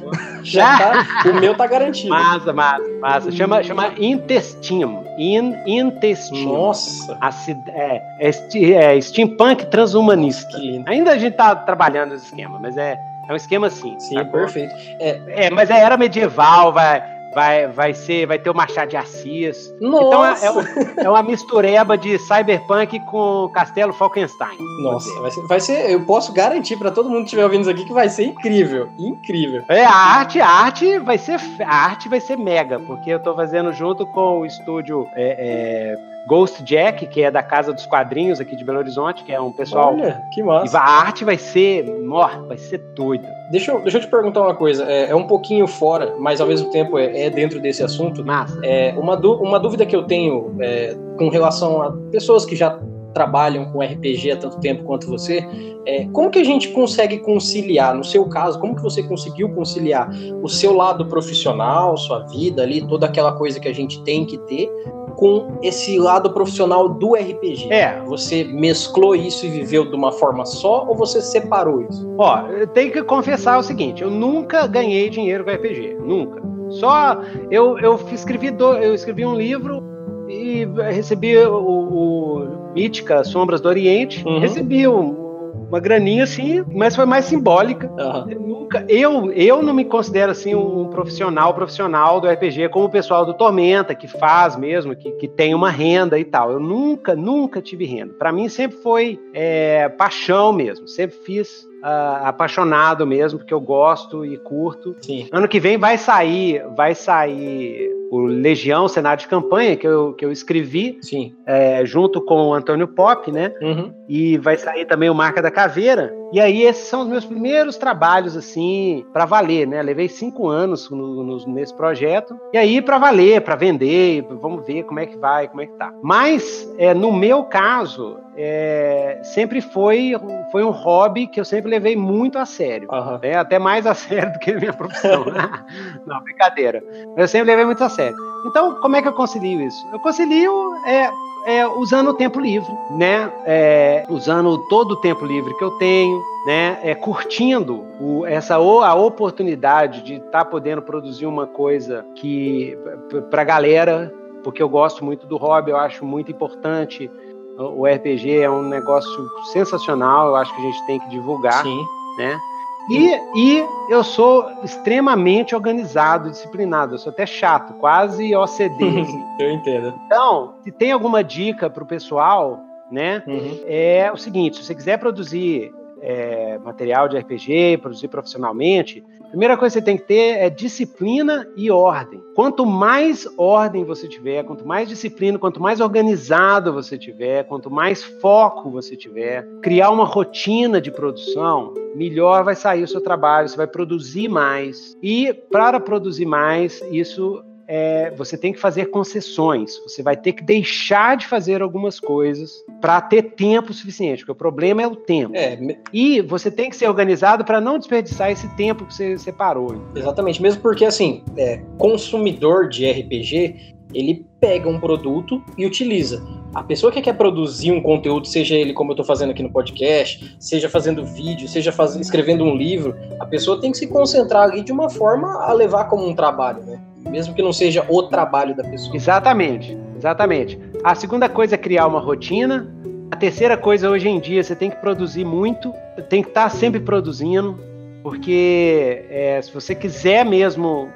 já tá, [laughs] o meu tá garantido. Massa, massa, massa. Chama, chama Intestino. In, intestino. Nossa. A, é, é, é, steampunk transhumanista. Ainda a gente tá trabalhando esse esquema, mas é, é um esquema assim. Sim, perfeito. É, é, mas é era medieval, vai vai, vai ser, vai ter o Machado de Assis. Nossa! Então é, é, [laughs] é uma mistureba de cyberpunk com Castelo Falkenstein. Nossa, vai ser, vai ser eu posso garantir para todo mundo que estiver ouvindo isso aqui que vai ser incrível, incrível. É, a arte, a arte vai ser, a arte vai ser mega, porque eu tô fazendo junto com o estúdio é, é, Ghost Jack, que é da Casa dos Quadrinhos aqui de Belo Horizonte, que é um pessoal. Olha, que massa. E a arte vai ser, ó, vai ser doida. Deixa eu, deixa eu te perguntar uma coisa. É, é um pouquinho fora, mas ao mesmo tempo é, é dentro desse assunto. Massa. É, uma, uma dúvida que eu tenho é, com relação a pessoas que já trabalham com RPG há tanto tempo quanto você, é, como que a gente consegue conciliar, no seu caso, como que você conseguiu conciliar o seu lado profissional, sua vida ali, toda aquela coisa que a gente tem que ter, com esse lado profissional do RPG? É. Você mesclou isso e viveu de uma forma só ou você separou isso? Ó, eu tenho que confessar o seguinte: eu nunca ganhei dinheiro com RPG. Nunca. Só eu, eu escrevi do, eu escrevi um livro e recebi o, o Mítica Sombras do Oriente. Uhum. Recebi um, uma graninha assim, mas foi mais simbólica. Aham. Eu nunca, eu, eu não me considero assim um profissional profissional do RPG como o pessoal do Tormenta que faz mesmo, que, que tem uma renda e tal. Eu nunca, nunca tive renda. Para mim sempre foi é, paixão mesmo. Sempre fiz ah, apaixonado mesmo, porque eu gosto e curto. Sim. Ano que vem vai sair, vai sair o Legião Cenário de Campanha que eu, que eu escrevi Sim. é, junto com o Antônio Pop, né? Uhum. E vai sair também o Marca da Caveira. E aí, esses são os meus primeiros trabalhos, assim, para valer, né? Levei cinco anos no- no- nesse projeto. E aí, para valer, para vender, vamos ver como é que vai, como é que tá. Mas, é, no meu caso, é, sempre foi, foi um hobby que eu sempre levei muito a sério. Aham. né? Até mais a [laughs] sério do que a minha profissão. [laughs] Não, brincadeira. Eu sempre levei muito a sério. Então, como é que eu concilio isso? Eu concilio é, é, usando o tempo livre, né? É, usando todo o tempo livre que eu tenho, né? É, curtindo o- essa a oportunidade de estar podendo produzir uma coisa que para a galera, porque eu gosto muito do hobby, eu acho muito importante. O RPG é um negócio sensacional, eu acho que a gente tem que divulgar Sim. né? E, e eu sou extremamente organizado, disciplinado. Eu sou até chato, quase OCD. [laughs] assim. Eu entendo. Então, se tem alguma dica para o pessoal, né? Uhum. É o seguinte: se você quiser produzir é, material de RPG, produzir profissionalmente, primeira coisa que você tem que ter é disciplina e ordem. Quanto mais ordem você tiver, quanto mais disciplina, quanto mais organizado você tiver, quanto mais foco você tiver, criar uma rotina de produção, melhor vai sair o seu trabalho, você vai produzir mais. E para produzir mais, isso é, você tem que fazer concessões. Você vai ter que deixar de fazer algumas coisas para ter tempo suficiente, porque o problema é o tempo. É, E você tem que ser organizado para não desperdiçar esse tempo que você separou. exatamente. Mesmo porque, assim, é, consumidor de RPG, ele pega um produto e utiliza. A pessoa que quer produzir um conteúdo, seja ele como eu estou fazendo aqui no podcast, seja fazendo vídeo, seja faz... escrevendo um livro, a pessoa tem que se concentrar ali de uma forma a levar como um trabalho, né? Mesmo que não seja o trabalho da pessoa. Exatamente, exatamente. A segunda coisa é criar uma rotina. A terceira coisa, hoje em dia, você tem que produzir muito, tem que estar sempre produzindo, porque é, se você quiser mesmo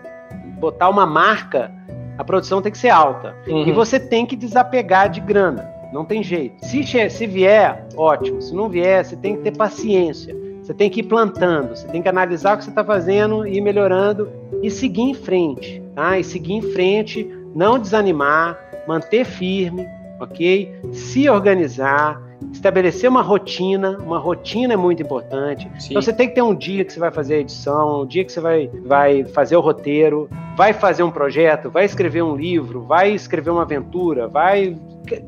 botar uma marca, a produção tem que ser alta. Uhum. E você tem que desapegar de grana. Não tem jeito. Se, se vier, ótimo. Se não vier, você tem que ter paciência. Você tem que ir plantando. Você tem que analisar o que você está fazendo, ir melhorando e seguir em frente. Tá? E seguir em frente, não desanimar, manter firme, ok? Se organizar, estabelecer uma rotina. Uma rotina é muito importante. Sim. Então você tem que ter um dia que você vai fazer a edição, um dia que você vai, vai fazer o roteiro, vai fazer um projeto, vai escrever um livro, vai escrever uma aventura, vai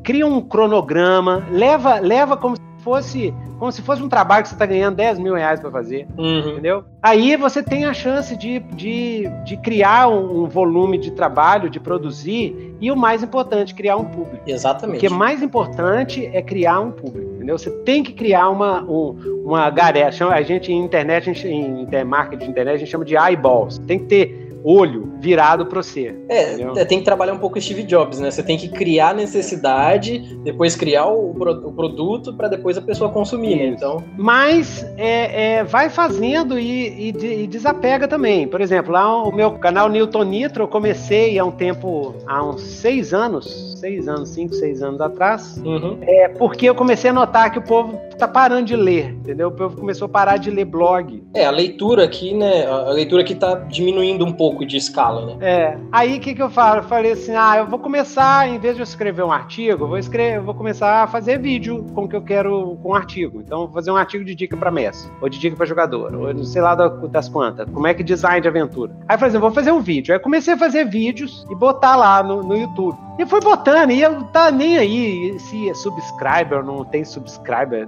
cria um cronograma, leva leva como se fosse como se fosse um trabalho que você está ganhando 10 mil reais para fazer, Uhum. entendeu? Aí você tem a chance de, de, de criar um, um volume de trabalho, de produzir e o mais importante, criar um público. O Exatamente. que é mais importante é criar um público, entendeu? Você tem que criar uma, um, uma chama- A gente em internet, em inter- marketing de internet, a gente chama de eyeballs. Tem que ter olho virado para você. É, é, tem que trabalhar um pouco Steve Jobs, né? Você tem que criar necessidade, depois criar o, o produto para depois a pessoa consumir, né? Então. Mas é, é, vai fazendo e, e, e, desapega também. Por exemplo, lá o meu canal Newton Nitro, eu comecei há um tempo, há uns seis anos, seis anos, cinco, seis anos atrás, uhum. é porque eu comecei a notar que o povo tá parando de ler, entendeu? O povo começou a parar de ler blog. É, a leitura aqui, né? A leitura aqui tá diminuindo um pouco de escala, né? É. Aí o que, que eu falo? Eu falei assim: ah, eu vou começar, em vez de eu escrever um artigo, eu vou escrever, eu vou começar a fazer vídeo com o que eu quero com um artigo. Então, vou fazer um artigo de dica para mestre, ou de dica para jogador, ou não sei lá das quantas. Como é que design de aventura. Aí eu falei assim: vou fazer um vídeo. Aí comecei a fazer vídeos e botar lá no, no YouTube. E fui botando, e eu tá nem aí se é subscriber ou não tem subscriber.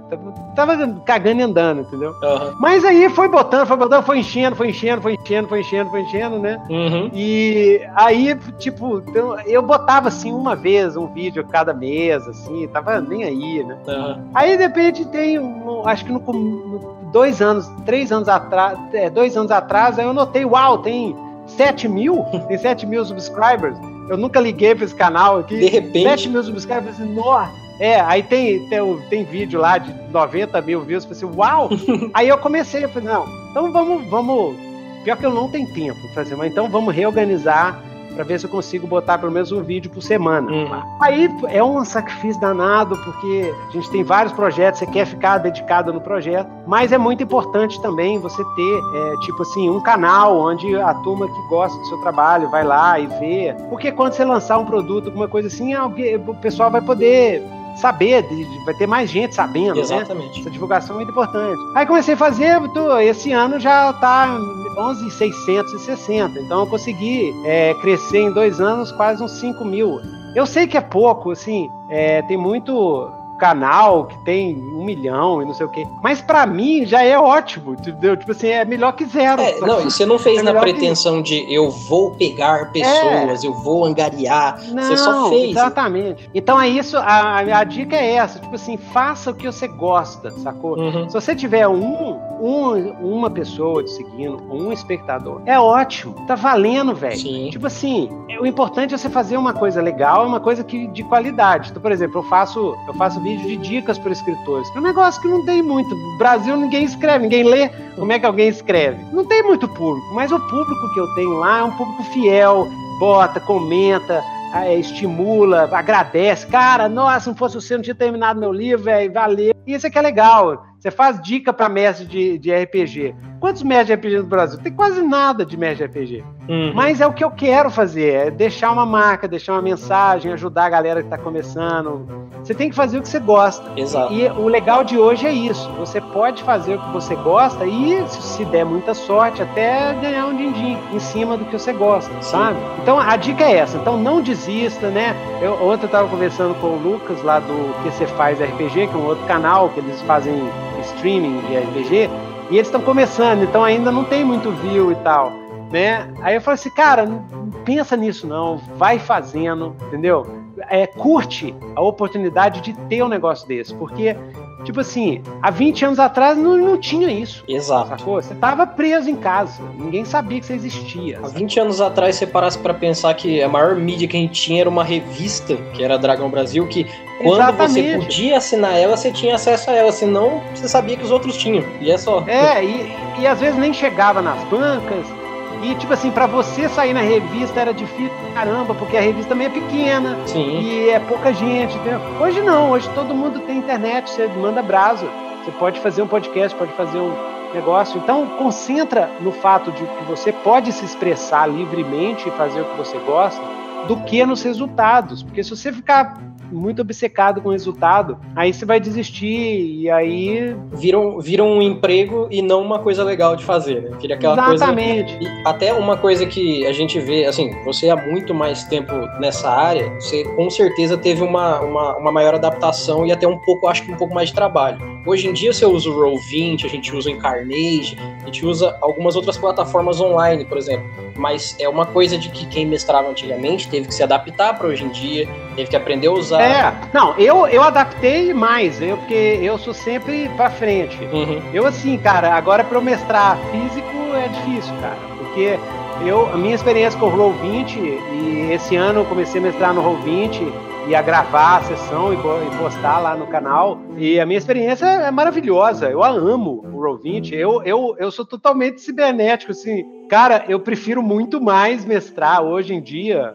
Tava cagando e andando, entendeu? Uhum. Mas aí foi botando, foi botando, foi enchendo, foi enchendo, foi enchendo, foi enchendo, foi enchendo, né? Uhum. E aí, tipo, eu botava assim uma vez um vídeo cada mês, assim, tava nem aí, né? Uhum. Aí de repente tem, acho que no, no, dois anos, três anos atrás, é, dois anos atrás, aí eu notei, uau, tem 7 mil, [laughs] tem 7 mil subscribers. Eu nunca liguei pra esse canal aqui. De repente. 7 mil subscribers, nossa. É, aí tem, tem, tem vídeo lá de 90 mil views. Eu falei assim, uau! [laughs] aí eu comecei, eu falei, não, então vamos, vamos. Pior que eu não tenho tempo fazer, mas então vamos reorganizar para ver se eu consigo botar pelo menos um vídeo por semana. Uhum. Aí é um sacrifício danado, porque a gente tem vários projetos, você quer ficar dedicado no projeto, mas é muito importante também você ter, é, tipo assim, um canal onde a turma que gosta do seu trabalho vai lá e vê. Porque quando você lançar um produto, alguma coisa assim, alguém, o pessoal vai poder saber, vai ter mais gente sabendo, né? Exatamente. Né? Essa divulgação é muito importante. Aí comecei a fazer, tô, esse ano já tá 11,660, então eu consegui é, crescer em dois anos quase uns 5 mil. Eu sei que é pouco, assim, é, tem muito canal que tem um milhão e não sei o quê. Mas para mim já é ótimo, entendeu? Tipo assim, é melhor que zero. É, não, você não fez é na pretensão que... de eu vou pegar pessoas, é. eu vou angariar. Não, você só fez. Exatamente. Então é isso, a, a dica é essa. Tipo assim, faça o que você gosta, sacou? Uhum. Se você tiver um, um, uma pessoa te seguindo, um espectador, é ótimo. Tá valendo, velho. Tipo assim, o importante é você fazer uma coisa legal, uma coisa que, de qualidade. Então, por exemplo, eu faço, eu faço vídeo de dicas para escritores. É um negócio que não tem muito. No Brasil ninguém escreve, ninguém lê. Como é que alguém escreve? Não tem muito público, mas o público que eu tenho lá é um público fiel, bota, comenta, é, estimula, agradece. Cara, nossa, não fosse você, não tinha terminado meu livro, velho, valeu. Isso é que é legal. Você faz dica para mestre de, de RPG. Quantos de RPG no Brasil? Tem quase nada de de RPG. Uhum. Mas é o que eu quero fazer, é deixar uma marca, deixar uma mensagem, ajudar a galera que está começando. Você tem que fazer o que você gosta. Exato. E o legal de hoje é isso. Você pode fazer o que você gosta e, se der muita sorte, até ganhar um din-din em cima do que você gosta, Sim. sabe? Então a dica é essa. Então não desista, né? Eu, ontem eu estava conversando com o Lucas lá do Que Você Faz RPG, que é um outro canal que eles fazem streaming de RPG, e eles estão começando, então ainda não tem muito view e tal, né? Aí eu falei assim, cara, não pensa nisso não, vai fazendo, entendeu? É, curte a oportunidade de ter um negócio desse, porque Tipo assim, há 20 anos atrás não, não tinha isso. Exato. Sacou? Você tava preso em casa. Ninguém sabia que você existia. Há 20 anos atrás, você parasse para pensar que a maior mídia que a gente tinha era uma revista, que era Dragão Brasil, que quando Exatamente. você podia assinar ela, você tinha acesso a ela. Senão, você sabia que os outros tinham. E é só. É, e, e às vezes nem chegava nas bancas e, tipo assim, para você sair na revista era difícil caramba, porque a revista também é pequena. Sim. E é pouca gente. Entendeu? Hoje não, hoje todo mundo tem internet, você manda brasa. Você pode fazer um podcast, pode fazer um negócio. Então, concentra no fato de que você pode se expressar livremente e fazer o que você gosta, do que nos resultados. Porque se você ficar muito obcecado com o resultado, aí você vai desistir e aí. Vira um, vira um emprego e não uma coisa legal de fazer, né? Vira aquela Exatamente. coisa. E até uma coisa que a gente vê, assim, você há muito mais tempo nessa área, você com certeza teve uma, uma, uma maior adaptação e até um pouco, acho que um pouco mais de trabalho. Hoje em dia você usa o Roll20, a gente usa o Encarnage, a gente usa algumas outras plataformas online, por exemplo. Mas é uma coisa de que quem mestrava antigamente teve que se adaptar para hoje em dia, teve que aprender a usar é, não, eu, eu adaptei mais, eu, porque eu sou sempre pra frente. Uhum. Eu, assim, cara, agora pra eu mestrar físico é difícil, cara, porque eu, a minha experiência com o Roll20, e esse ano eu comecei a mestrar no Roll20 e a gravar a sessão e postar lá no canal. E a minha experiência é maravilhosa. Eu a amo o Roll20. Eu, eu, eu sou totalmente cibernético, assim. Cara, eu prefiro muito mais mestrar hoje em dia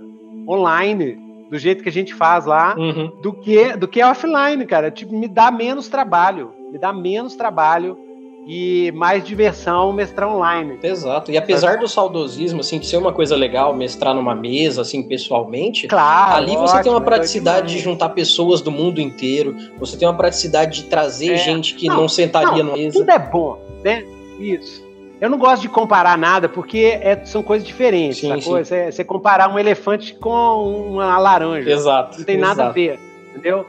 online do jeito que a gente faz lá, uhum. do que do que offline, cara. Tipo, me dá menos trabalho, me dá menos trabalho e mais diversão mestrar online. Exato. E apesar do saudosismo, assim, de ser uma coisa legal mestrar numa mesa, assim, pessoalmente, claro, ali você tem uma praticidade de juntar pessoas do mundo inteiro, você tem uma praticidade de trazer é. gente que não, não sentaria não, na mesa. Tudo é bom, né? Isso. Eu não gosto de comparar nada, porque é, são coisas diferentes. Sim, sim. Você, você, comparar um elefante com uma laranja. Exato. Não tem exato. nada a ver, entendeu?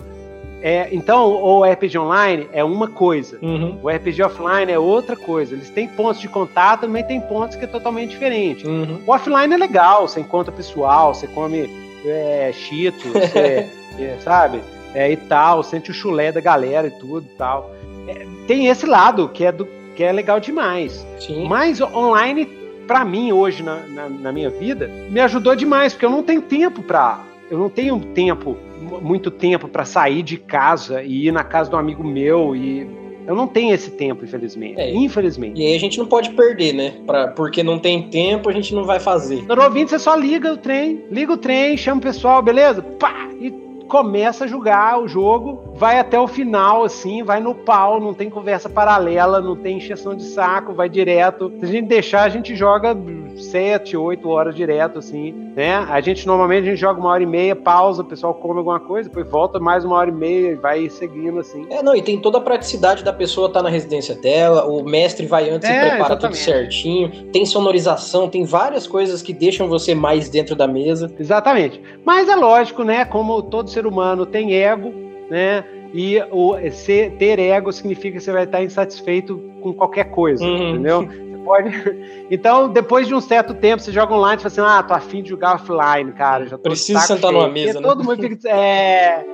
É, então, o RPG online é uma coisa, uhum. o RPG offline é outra coisa. Eles têm pontos de contato, também tem pontos que é totalmente diferente. Uhum. O offline é legal, você encontra pessoal, você come é, cheetos, [laughs] você, é, sabe? É, e tal, sente o chulé da galera e tudo e tal. É, tem esse lado que é do que é legal demais. Sim. Mas online, para mim, hoje, na, na, na, minha vida, me ajudou demais, porque eu não tenho tempo para. Eu não tenho tempo, muito tempo para sair de casa e ir na casa de um amigo meu e eu não tenho esse tempo, infelizmente. É, infelizmente. E aí a gente não pode perder, né? Pra, porque não tem tempo, a gente não vai fazer. No ouvinte, você só liga o trem, liga o trem, chama o pessoal, beleza? Pá! E começa a jogar o jogo, vai até o final, assim, vai no pau, não tem conversa paralela, não tem encheção de saco, vai direto. Se a gente deixar, a gente joga sete, oito horas direto, assim, né? A gente normalmente a gente joga uma hora e meia, pausa, o pessoal come alguma coisa, depois volta mais uma hora e meia e vai seguindo, assim. É, não, e tem toda a praticidade da pessoa estar tá na residência dela, o mestre vai antes é, e prepara exatamente. tudo certinho, tem sonorização, tem várias coisas que deixam você mais dentro da mesa. Exatamente. Mas é lógico, né? Como todo ser humano tem ego, né? E o, ser, ter ego significa que você vai estar insatisfeito com qualquer coisa, uhum. entendeu? pode. [laughs] Então, depois de um certo tempo, você joga online e fala assim: ah, tô afim de jogar offline, cara. Já Preciso sentar cheio. numa mesa, né? Todo mundo fica. É,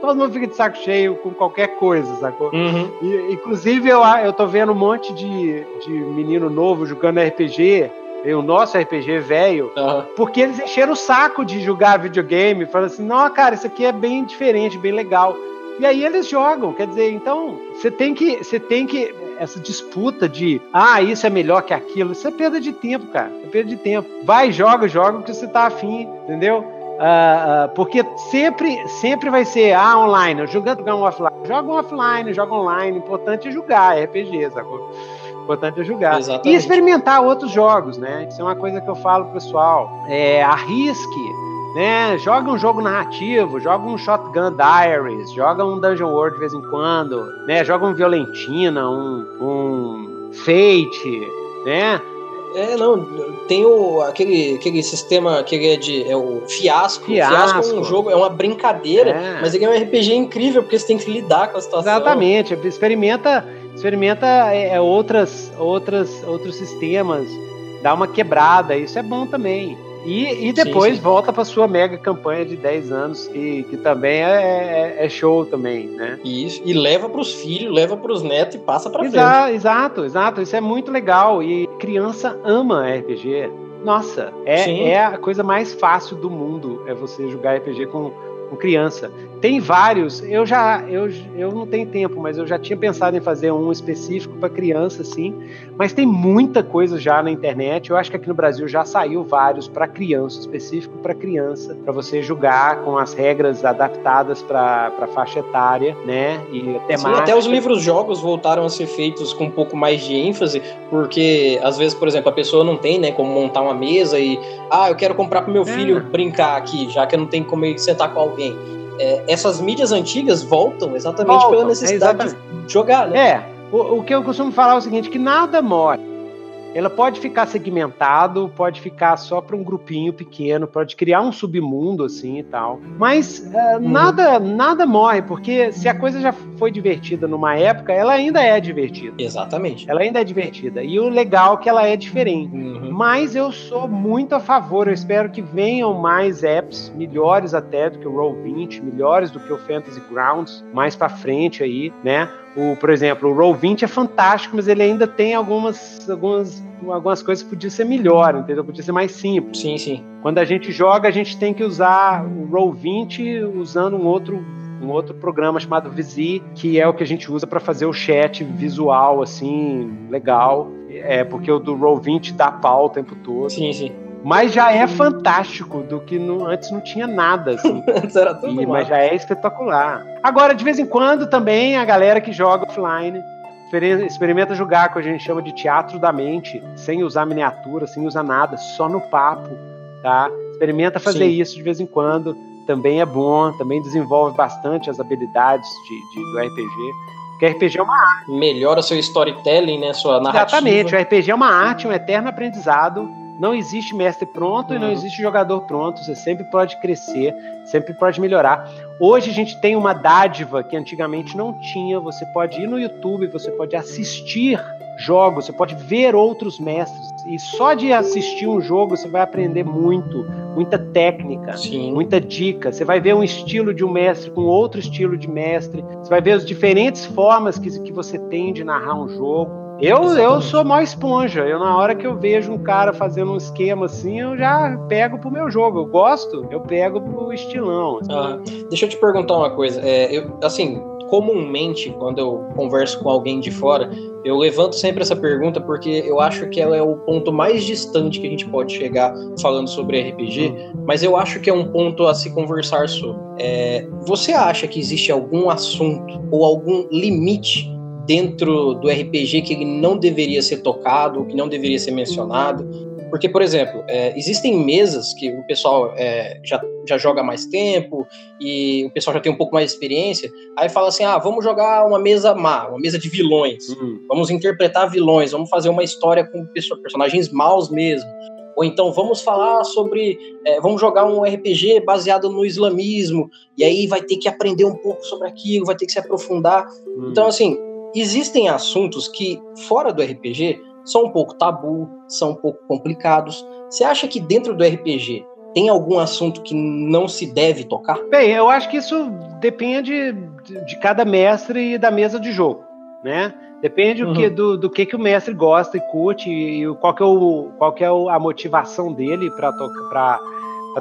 todo mundo fica de saco cheio com qualquer coisa, sacou? Uhum. E, inclusive, eu, eu tô vendo um monte de, de menino novo jogando RPG. O nosso RPG velho, uhum. porque eles encheram o saco de jogar videogame, falando assim: não, cara, isso aqui é bem diferente, bem legal. E aí eles jogam, quer dizer, então você tem que, você tem que essa disputa de ah, isso é melhor que aquilo, isso é perda de tempo, cara. É perda de tempo. Vai, joga, joga porque você tá afim, entendeu? Uh, uh, porque sempre, sempre vai ser ah, online, jogando um offline. Joga um offline, joga online. Importante é jogar, RPG, sacou? Importante é jogar. Exatamente. E experimentar outros jogos, né? Isso é uma coisa que eu falo pro pessoal. É, arrisque né? Joga um jogo narrativo, joga um Shotgun Diaries, joga um Dungeon World de vez em quando, né? Joga um Violentina, um, um Fate, né? É, não, tem o, aquele, aquele sistema que é de. É o fiasco. Fiasco, fiasco é um jogo, é uma brincadeira, é. mas ele é um RPG incrível, porque você tem que lidar com a situação. Exatamente, experimenta, experimenta é, é outras, outras, outros sistemas, dá uma quebrada, isso é bom também. E, e depois sim, sim. volta para sua mega campanha de 10 anos, que, que também é, é, é show também, né? Isso, e leva para os filhos, leva para os netos e passa para frente. Exato, exato, isso é muito legal. E criança ama RPG. Nossa, é, é a coisa mais fácil do mundo, é você jogar RPG com, com criança. Tem vários, eu já eu, eu não tenho tempo, mas eu já tinha pensado em fazer um específico para criança, sim. Mas tem muita coisa já na internet. Eu acho que aqui no Brasil já saiu vários para criança, específico para criança, para você jogar com as regras adaptadas para a faixa etária, né? E temática. Sim, até os livros jogos voltaram a ser feitos com um pouco mais de ênfase, porque às vezes, por exemplo, a pessoa não tem, né, como montar uma mesa e ah, eu quero comprar para meu é. filho brincar aqui, já que eu não tenho como sentar com alguém é, essas mídias antigas voltam exatamente voltam, pela necessidade é exatamente. de jogar, né? É, o, o, que eu costumo falar é o seguinte, que nada morre. Ela pode ficar segmentado, pode ficar só para um grupinho pequeno, pode criar um submundo assim e tal. Mas uh, uhum. nada, nada morre, porque se a coisa já foi divertida numa época, ela ainda é divertida. Exatamente. Ela ainda é divertida. E o legal é que ela é diferente. Uhum. Mas eu sou muito a favor, eu espero que venham mais apps, melhores até do que o Roll20, melhores do que o Fantasy Grounds, mais para frente aí, né? O, por exemplo, o Roll20 é fantástico, mas ele ainda tem algumas, algumas, algumas coisas que podiam ser melhor, entendeu? Podia ser mais simples. Sim, sim. Quando a gente joga, a gente tem que usar o Roll20 usando um outro um outro programa chamado Visi, que é o que a gente usa para fazer o chat visual assim, legal. É porque o do Roll20 dá pau o tempo todo. Sim, sim. Mas já é fantástico, do que no, antes não tinha nada, assim. [laughs] Antes era tudo E- mas já é espetacular. Agora, de vez em quando, também a galera que joga offline experi- experimenta jogar com a gente chama de teatro da mente, sem usar miniatura, sem usar nada, só no papo, tá? Experimenta fazer Sim. isso de vez em quando, também é bom, também desenvolve bastante as habilidades de, de- do RPG. Porque RPG é uma Melhora seu storytelling, né? Sua narrativa. Exatamente, o RPG é uma arte, um eterno aprendizado. Não existe mestre pronto e não Uhum. existe jogador pronto. Você sempre pode crescer, sempre pode melhorar. Hoje a gente tem uma dádiva que antigamente não tinha. Você pode ir no YouTube, você pode assistir jogos, você pode ver outros mestres. E só de assistir um jogo você vai aprender muito, muita técnica Sim. muita dica. Você vai ver um estilo de um mestre com outro estilo de mestre. Você vai ver as diferentes formas que, que você tem de narrar um jogo. Eu, eu sou mó esponja. Eu, na hora que eu vejo um cara fazendo um esquema assim, eu já pego pro meu jogo. Eu gosto, eu pego pro estilão. assim. Ah, deixa eu te perguntar uma coisa. É, eu, assim, comumente, quando eu converso com alguém de fora, eu levanto sempre essa pergunta porque eu acho que ela é o ponto mais distante que a gente pode chegar falando sobre RPG, mas eu acho que é um ponto a se conversar sobre. É, você acha que existe algum assunto ou algum limite dentro do RPG que ele não deveria ser tocado, que não deveria ser mencionado? Porque, por exemplo, é, existem mesas que o pessoal é, já, já joga há mais tempo e o pessoal já tem um pouco mais de experiência, aí fala assim: ah, vamos jogar uma mesa má, uma mesa de vilões. Hum. Vamos interpretar vilões, vamos fazer uma história com perso- personagens maus mesmo. Ou então vamos falar sobre. é, vamos jogar um RPG baseado no islamismo, e aí vai ter que aprender um pouco sobre aquilo, vai ter que se aprofundar. Hum. Então, assim, existem assuntos que, fora do RPG, são um pouco tabu, são um pouco complicados. Você acha que dentro do RPG tem algum assunto que não se deve tocar? Bem, eu acho que isso depende de, cada mestre e da mesa de jogo, né? Depende Uhum. o que, do, do que, que o mestre gosta e curte e, o- qual que é, o, qual que é a motivação dele para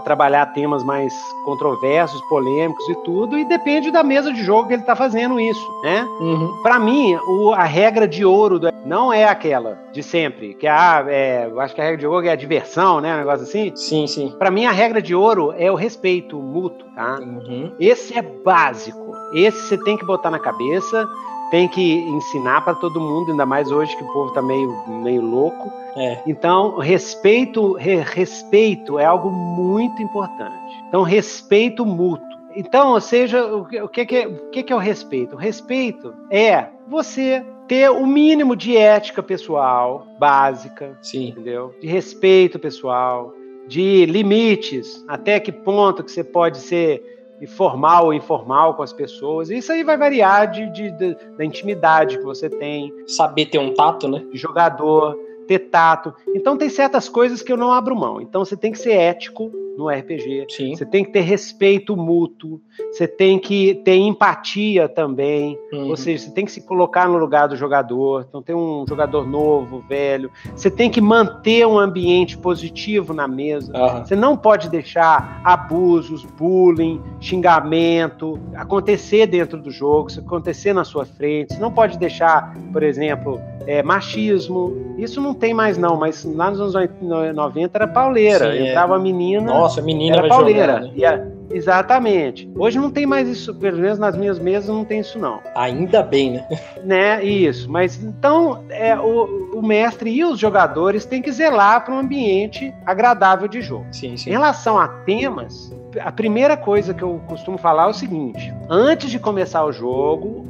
trabalhar temas mais controversos, polêmicos e tudo, e depende da mesa de jogo que ele está fazendo isso, né? Uhum. Para mim, o- a regra de ouro do- não é aquela de sempre, que ah, é, eu acho que a regra de ouro é a diversão, né? Um negócio assim. Sim, sim. Para mim, a regra de ouro é o respeito mútuo, tá? Uhum. Esse é básico. Esse você tem que botar na cabeça, tem que ensinar para todo mundo, ainda mais hoje que o povo tá meio, meio louco. É. Então, respeito, re- respeito é algo muito importante. Então, respeito mútuo. Então, ou seja, o que, o que, é, o que é o respeito? O respeito é você ter o mínimo de ética pessoal básica, Sim. entendeu? De respeito pessoal, de limites, até que ponto que você pode ser formal ou informal com as pessoas. Isso aí vai variar de, de- de- da intimidade que você tem, Saber ter um tato, né? jogador, ter tato. Então tem certas coisas que eu não abro mão. Então você tem que ser ético no RPG. Sim. Você tem que ter respeito mútuo, você tem que ter empatia também, Uhum. ou seja, você tem que se colocar no lugar do jogador. Então, tem um jogador novo, velho. Você tem que manter um ambiente positivo na mesa. Aham. Você não pode deixar abusos, bullying, xingamento acontecer dentro do jogo, acontecer na sua frente. Você não pode deixar, por exemplo, é, machismo. Isso não tem mais, não, mas lá nos anos 90 era pauleira. Sim, é. Entrava a menina. Nossa, a menina Era pauleira. né? A- exatamente. Hoje não tem mais isso, pelo menos nas minhas mesas não tem isso não. Ainda bem, né? Né? Isso. Mas então é, o, o mestre e os jogadores têm que zelar para um ambiente agradável de jogo. Sim, Em sim. relação a temas, a primeira coisa que eu costumo falar é o seguinte: antes de começar o jogo,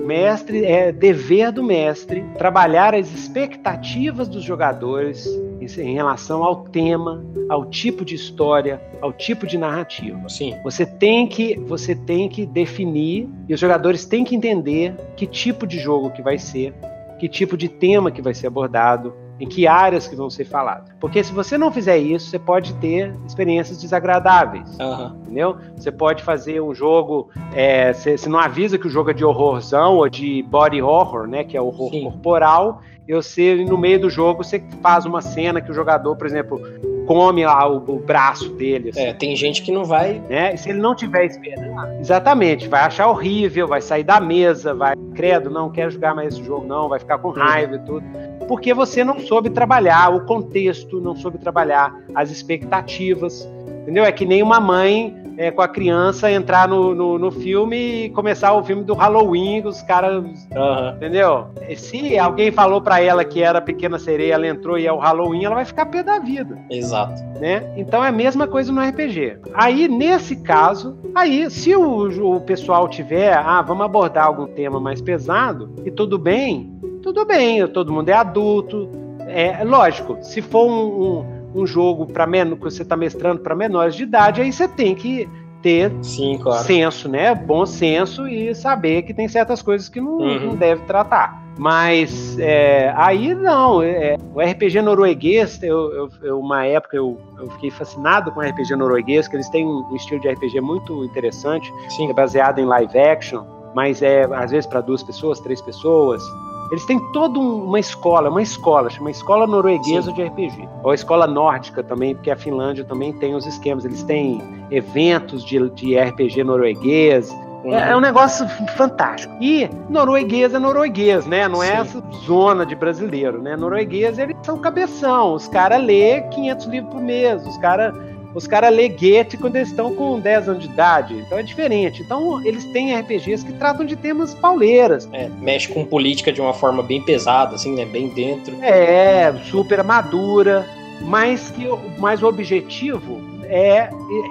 mestre é dever do mestre trabalhar as expectativas dos jogadores em- relação ao tema, ao tipo de história, ao tipo de narrativa. Sim. Você tem que você tem que definir e os jogadores têm que entender que tipo de jogo que vai ser, que tipo de tema que vai ser abordado, em que áreas que vão ser faladas. Porque se você não fizer isso, você pode ter experiências desagradáveis. Aham. Entendeu? Você pode fazer um jogo. é, você, você não avisa que o jogo é de horrorzão ou de body horror, né? Que é horror Sim. corporal. E você, no meio do jogo, você faz uma cena que o jogador, por exemplo, come lá o, o braço dele. assim, É, tem gente que não vai. né? E se ele não tiver esperando, exatamente, vai achar horrível, vai sair da mesa, vai, credo, não quero jogar mais esse jogo, não, vai ficar com raiva e tudo. Porque você não soube trabalhar o contexto, não soube trabalhar as expectativas. Entendeu? É que nem uma mãe é, com a criança entrar no, no, no filme e começar o filme do Halloween, os caras Aham. Entendeu? E Se alguém falou pra ela que era Pequena Sereia, ela entrou e é o Halloween, ela vai ficar pé da vida, Exato. né? Então é a mesma coisa no RPG. Aí, nesse caso, aí, se o, o pessoal tiver, ah, vamos abordar algum tema mais pesado, e tudo bem, tudo bem, todo mundo é adulto. É lógico, se for um, um, um jogo para menor, que você tá mestrando para menores de idade, aí você tem que ter Sim, claro. senso, né? Bom senso e saber que tem certas coisas que não, Uhum. não deve tratar. Mas é, aí não, é, o RPG norueguês, eu, eu- eu- uma época eu, eu fiquei fascinado com o RPG norueguês, que eles têm um, estilo de RPG muito interessante, Sim. é baseado em live action, mas é às vezes para duas pessoas, três pessoas. Eles têm toda um- uma escola, uma escola, chama Escola Norueguesa de RPG. Ou a escola nórdica também, porque a Finlândia também tem os esquemas. Eles têm eventos de, de RPG norueguês. É, é um negócio fantástico. E norueguês é norueguês, né? Não é Sim. essa zona de brasileiro, né? Norueguês, eles são cabeção. Os caras lê 500 livros por mês. Os caras os cara lê Goethe quando eles estão com 10 anos de idade. Então é diferente. Então eles têm RPGs que tratam de temas pauleiras. É, mexe com política de uma forma bem pesada, assim, né? Bem dentro. É, super madura, mas que o- mas o objetivo é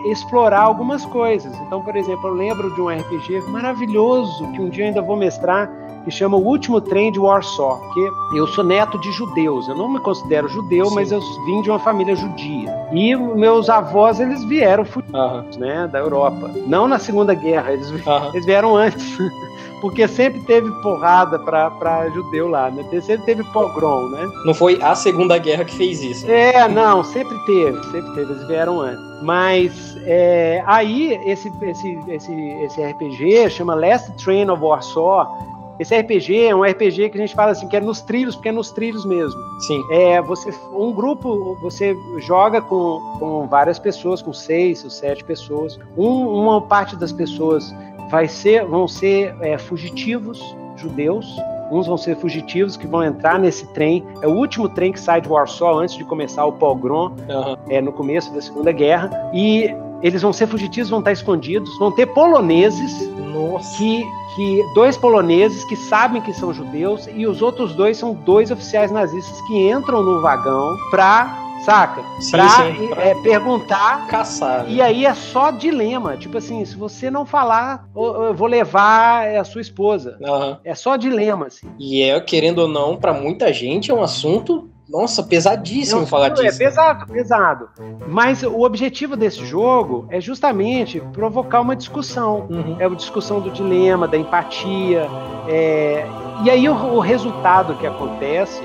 explorar algumas coisas. Então, por exemplo, eu lembro de um RPG maravilhoso que um dia eu ainda vou mestrar, que chama O Último Trem de Warsaw, que eu sou neto de judeus. Eu não me considero judeu, Sim. mas eu vim de uma família judia. E meus avós, eles vieram fugidos, Aham. né, da Europa. Não na Segunda Guerra, eles Aham. eles vieram antes. [laughs] Porque sempre teve porrada pra, pra judeu lá, né? Sempre teve pogrom, né? Não foi a Segunda Guerra que fez isso. É, não, sempre teve, sempre teve, eles vieram antes. Mas é, aí, esse, esse, esse, esse RPG chama Last Train of Warsaw. Esse RPG é um RPG que a gente fala assim, que é nos trilhos, porque é nos trilhos mesmo. Sim. É, você, um grupo, você joga com, com várias pessoas, com seis ou sete pessoas. Um- uma parte das pessoas vai ser, vão ser é, fugitivos judeus. Uns vão ser fugitivos que vão entrar nesse trem. É o último trem que sai de Warsaw antes de começar o pogrom, Aham. é, no começo da Segunda Guerra. E eles vão ser fugitivos, vão estar escondidos. Vão ter poloneses Nossa. que, que dois poloneses que sabem que são judeus e os outros dois são dois oficiais nazistas que entram no vagão pra, saca? Sim, pra, sim, pra- é, perguntar. Caçar. né? E aí é só dilema, tipo assim, se você não falar, eu vou levar a sua esposa. Aham. É só dilema, assim. E é, querendo ou não, pra muita gente é um assunto, nossa, pesadíssimo falar é disso. pesado, pesado. Mas o objetivo desse jogo é justamente provocar uma discussão. Uhum. é a discussão do dilema, da empatia. é, E aí o, o resultado que acontece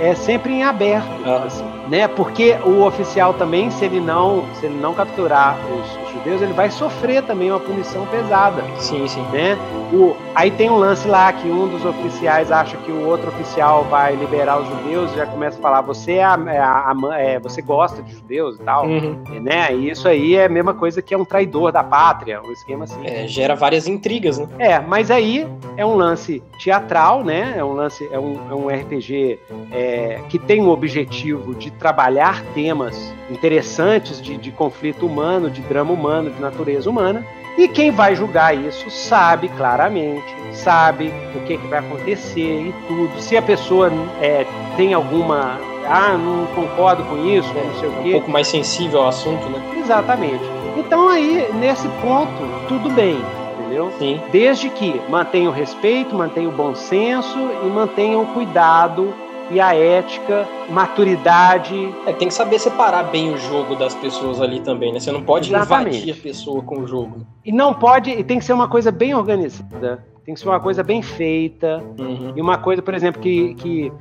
é sempre em aberto, Ah. assim, né? Porque o oficial também, se ele não, se ele não capturar os judeus, ele vai sofrer também uma punição pesada, Sim, sim. né? O, aí tem um lance lá que um dos oficiais acha que o outro oficial vai liberar os judeus, e já começa a falar você é, a, é, a- a- é, você gosta de judeus e tal, Uhum. né? E isso aí é a mesma coisa que é um traidor da pátria, um esquema assim. É, gera várias intrigas, né? É, mas aí é um lance teatral, né? É um lance, é um, é um RPG é, que tem o objetivo de trabalhar temas interessantes de, de conflito humano, de drama humano, de natureza humana. E quem vai julgar isso sabe claramente, sabe o que, que vai acontecer e tudo. Se a pessoa é, tem alguma. Ah, não concordo com isso, não sei o É um quê. pouco mais sensível ao assunto, né? Exatamente. Então aí, nesse ponto, tudo bem, entendeu? Sim. Desde que mantenha o respeito, mantenha o bom senso e mantenha o cuidado e a ética, maturidade. É, tem que saber separar bem o jogo das pessoas ali também, né? Você não pode Exatamente. invadir a pessoa com o jogo. E não pode, e tem que ser uma coisa bem organizada, tem que ser uma coisa bem feita. Uhum. E uma coisa, por exemplo, que, que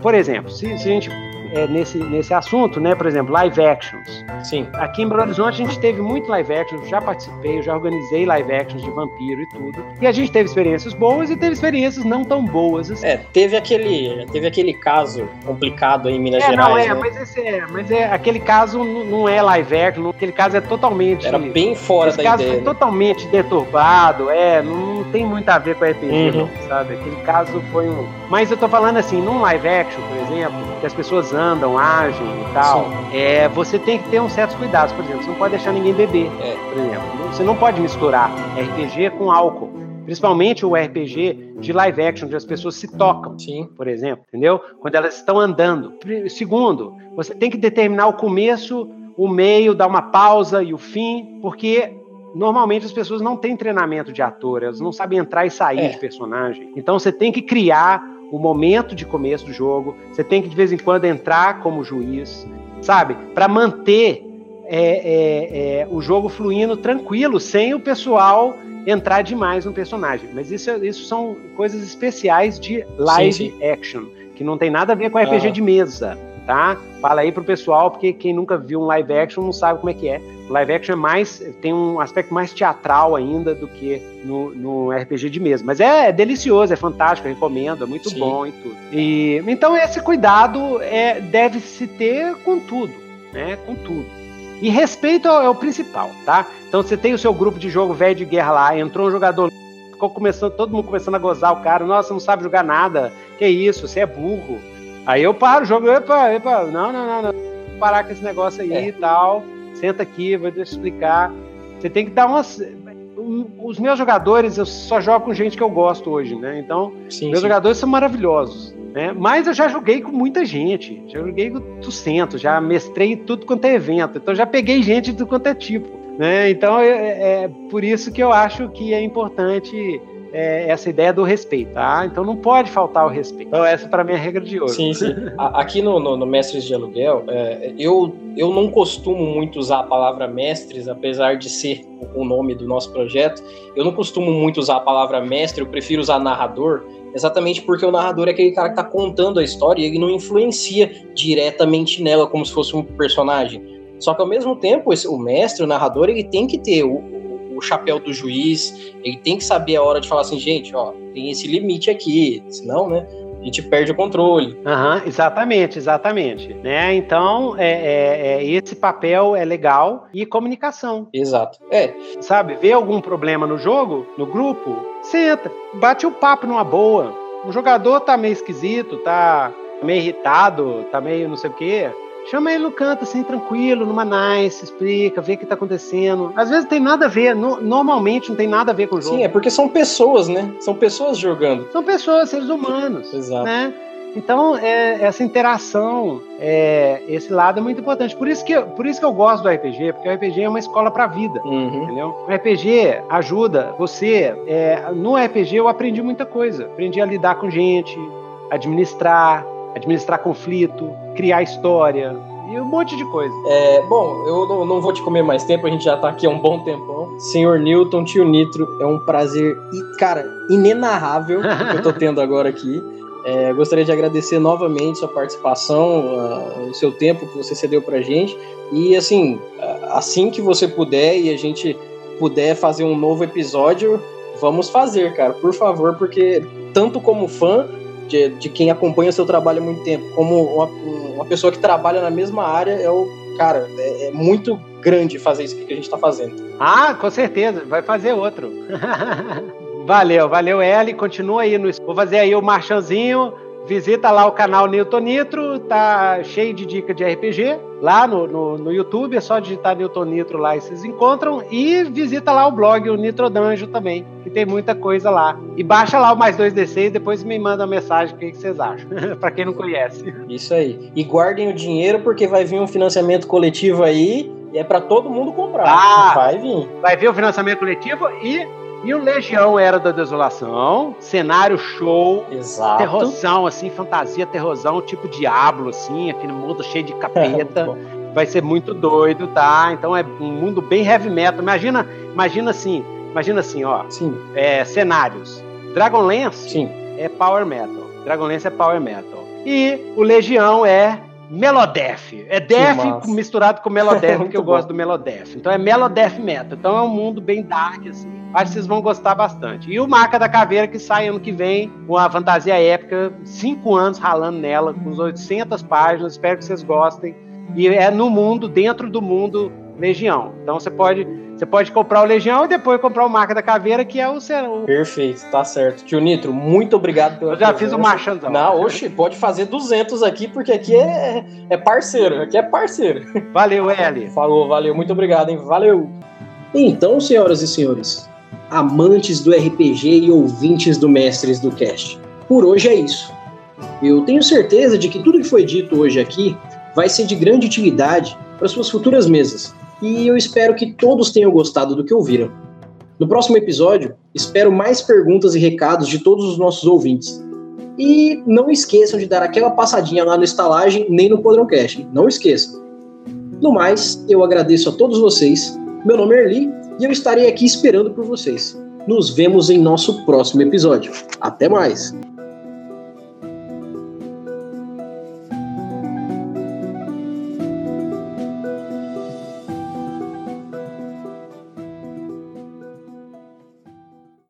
por exemplo, se, se a gente é, nesse, nesse assunto, né? Por exemplo, live actions. Sim. Aqui em Belo Horizonte a gente teve muito live action, já participei, já organizei live actions de vampiro e tudo. E a gente teve experiências boas e teve experiências não tão boas. Assim. É, teve aquele, teve aquele caso complicado aí em Minas é, Gerais. Não, é, né? mas, esse é, mas é, aquele caso não é live action, aquele caso é totalmente. Era bem fora esse da caso ideia. foi totalmente deturbado, é, não, tem muito a ver com RPG, Uhum. sabe? Aquele caso foi um. Mas eu tô falando assim, num live action, por exemplo, que as pessoas andam, agem e tal, é, você tem que ter uns certos cuidados. Por exemplo, você não pode deixar ninguém beber, É. por exemplo. Você não pode misturar RPG com álcool. Principalmente o RPG de live action, onde as pessoas se tocam Sim. por exemplo, entendeu? Quando elas estão andando. Segundo, você tem que determinar o começo, o meio, dar uma pausa e o fim, porque normalmente as pessoas não têm treinamento de ator, elas não sabem entrar e sair É. de personagem. Então você tem que criar o momento de começo do jogo, você tem que de vez em quando entrar como juiz, sabe? Para manter é, é, é, o jogo fluindo tranquilo, sem o pessoal entrar demais no personagem. Mas isso, isso são coisas especiais de live Sim, action, que não tem nada a ver com RPG Aham. de mesa, tá? Fala aí pro pessoal, porque quem nunca viu um live action não sabe como é que é. O live action é mais, tem um aspecto mais teatral ainda do que no, no RPG de mesa. Mas é, delicioso, é fantástico, eu recomendo, é muito Sim. bom e tudo. E, então esse cuidado é, deve se ter com tudo, né? Com tudo. E respeito é o principal, tá? Então você tem o seu grupo de jogo velho de guerra lá, entrou um jogador, ficou começando, todo mundo começando a gozar o cara, nossa, não sabe jogar nada, que isso, você é burro. Aí eu paro o jogo, epa, epa, não, não, não, não, vou parar com esse negócio aí É. e tal, senta aqui, vou te explicar. Você tem que dar umas. Os meus jogadores, eu só jogo com gente que eu gosto hoje, né? Então, Sim, meus sim. jogadores são maravilhosos. Né? Mas eu já joguei com muita gente. Já joguei com 200, já mestrei tudo quanto é evento. Então já peguei gente de tudo quanto é tipo. Né? Então é, é por isso que eu acho que é importante é, essa ideia do respeito. Tá? Então não pode faltar o respeito. Então essa para mim é a regra de ouro. Sim, sim. Aqui no, no, no Mestres de Aluguel, é, eu, eu não costumo muito usar a palavra mestres, apesar de ser o nome do nosso projeto. Eu não costumo muito usar a palavra mestre, eu prefiro usar narrador, exatamente porque o narrador é aquele cara que está contando a história e ele não influencia diretamente nela como se fosse um personagem. Só que ao mesmo tempo, esse- o mestre, o narrador, ele tem que ter o, o- chapéu do juiz, ele tem que saber a hora de falar assim, gente, ó, tem esse limite aqui, senão, né, a gente perde o controle. Aham, exatamente, exatamente. Né? Então, é, é- é- esse papel é legal e comunicação. Exato. É, sabe, vê algum problema no jogo, no grupo, senta, bate o papo numa boa. O jogador tá meio esquisito, tá meio irritado, tá meio não sei o quê. Chama ele no canto, assim, tranquilo, numa nice, explica, vê o que tá acontecendo. Às vezes tem nada a ver, no- normalmente não tem nada a ver com o jogo. sim, é porque são pessoas, né? São pessoas jogando. São pessoas, seres humanos Exato. né? Então, é, essa interação, é, esse lado é muito importante. Por isso, que, eu- por isso que eu gosto do RPG, porque o RPG é uma escola para a vida. Uhum. Entendeu? O RPG ajuda você. é, no RPG eu aprendi muita coisa. Aprendi a lidar com gente, administrar, administrar conflito, criar história e um monte de coisa. É, bom, eu não, não vou te comer mais tempo, a gente já tá aqui há um bom tempão. Senhor Newton, tio Nitro, é um prazer, e, cara, inenarrável que eu tô tendo agora aqui. É, gostaria de agradecer novamente sua participação, ah, o seu tempo que você cedeu pra gente. E assim, ah, assim que você puder e a gente puder fazer um novo episódio, vamos fazer, cara, por favor, porque tanto como fã de, de quem acompanha seu trabalho há muito tempo, como uma, uma pessoa que trabalha na mesma área, é o cara, é, é muito grande fazer isso que a gente tá fazendo. Ah, com certeza, vai fazer outro. [laughs] valeu, valeu, Eli. Continua aí no. Vou fazer aí o marchanzinho. Visita lá o canal Newton Nitro, tá cheio de dica de RPG lá no, no, no YouTube, é só digitar Newton Nitro lá e vocês encontram. E visita lá o blog, o Nitro Danjo também, que tem muita coisa lá. E baixa lá o mais 2D6 e depois me manda uma mensagem o que, que vocês acham, [laughs] pra quem não conhece. Isso aí. E guardem o dinheiro porque vai vir um financiamento coletivo aí e é pra todo mundo comprar. Ah! Vai vir. Vai ver o financiamento coletivo e, e o Legião Era da Desolação, cenário show. Exato. Terrorzão, assim, fantasia, terrorzão, tipo Diablo, assim, aquele mundo cheio de capeta. [laughs] Bom, Vai ser muito doido, tá? Então é um mundo bem heavy metal. Imagina, imagina assim, imagina assim, ó, sim, é, cenários. Dragonlance sim. é power metal. Dragonlance é power metal. E o Legião é Melodef. É Def misturado com Melodef, [laughs] porque eu bom. gosto do Melodef. Então é Melodef Metal. Então é um mundo bem dark, assim. Acho que vocês vão gostar bastante. E o Marca da Caveira, que sai ano que vem, com a fantasia épica, cinco anos ralando nela, com os 800 páginas. Espero que vocês gostem. E é no mundo, dentro do mundo Legião. Então você pode você pode comprar o Legião e depois comprar o Marca da Caveira, que é o seu. Perfeito, tá certo. Tio Nitro, muito obrigado pela Eu já presença. fiz o marchanzão. Não, oxe, pode fazer 200 aqui, porque aqui é, é parceiro. Aqui é parceiro. Valeu, Eli. Falou, valeu. Muito obrigado, hein? Valeu. Então, senhoras e senhores, amantes do RPG e ouvintes do Mestres do Cast, por hoje é isso. Eu tenho certeza de que tudo que foi dito hoje aqui vai ser de grande utilidade para suas futuras mesas e eu espero que todos tenham gostado do que ouviram. No próximo episódio, espero mais perguntas e recados de todos os nossos ouvintes. E não esqueçam de dar aquela passadinha lá no Estalagem nem no Podroncast. Não esqueçam. No mais, eu agradeço a todos vocês. Meu nome é Erli e eu estarei aqui esperando por vocês. Nos vemos em nosso próximo episódio. Até mais!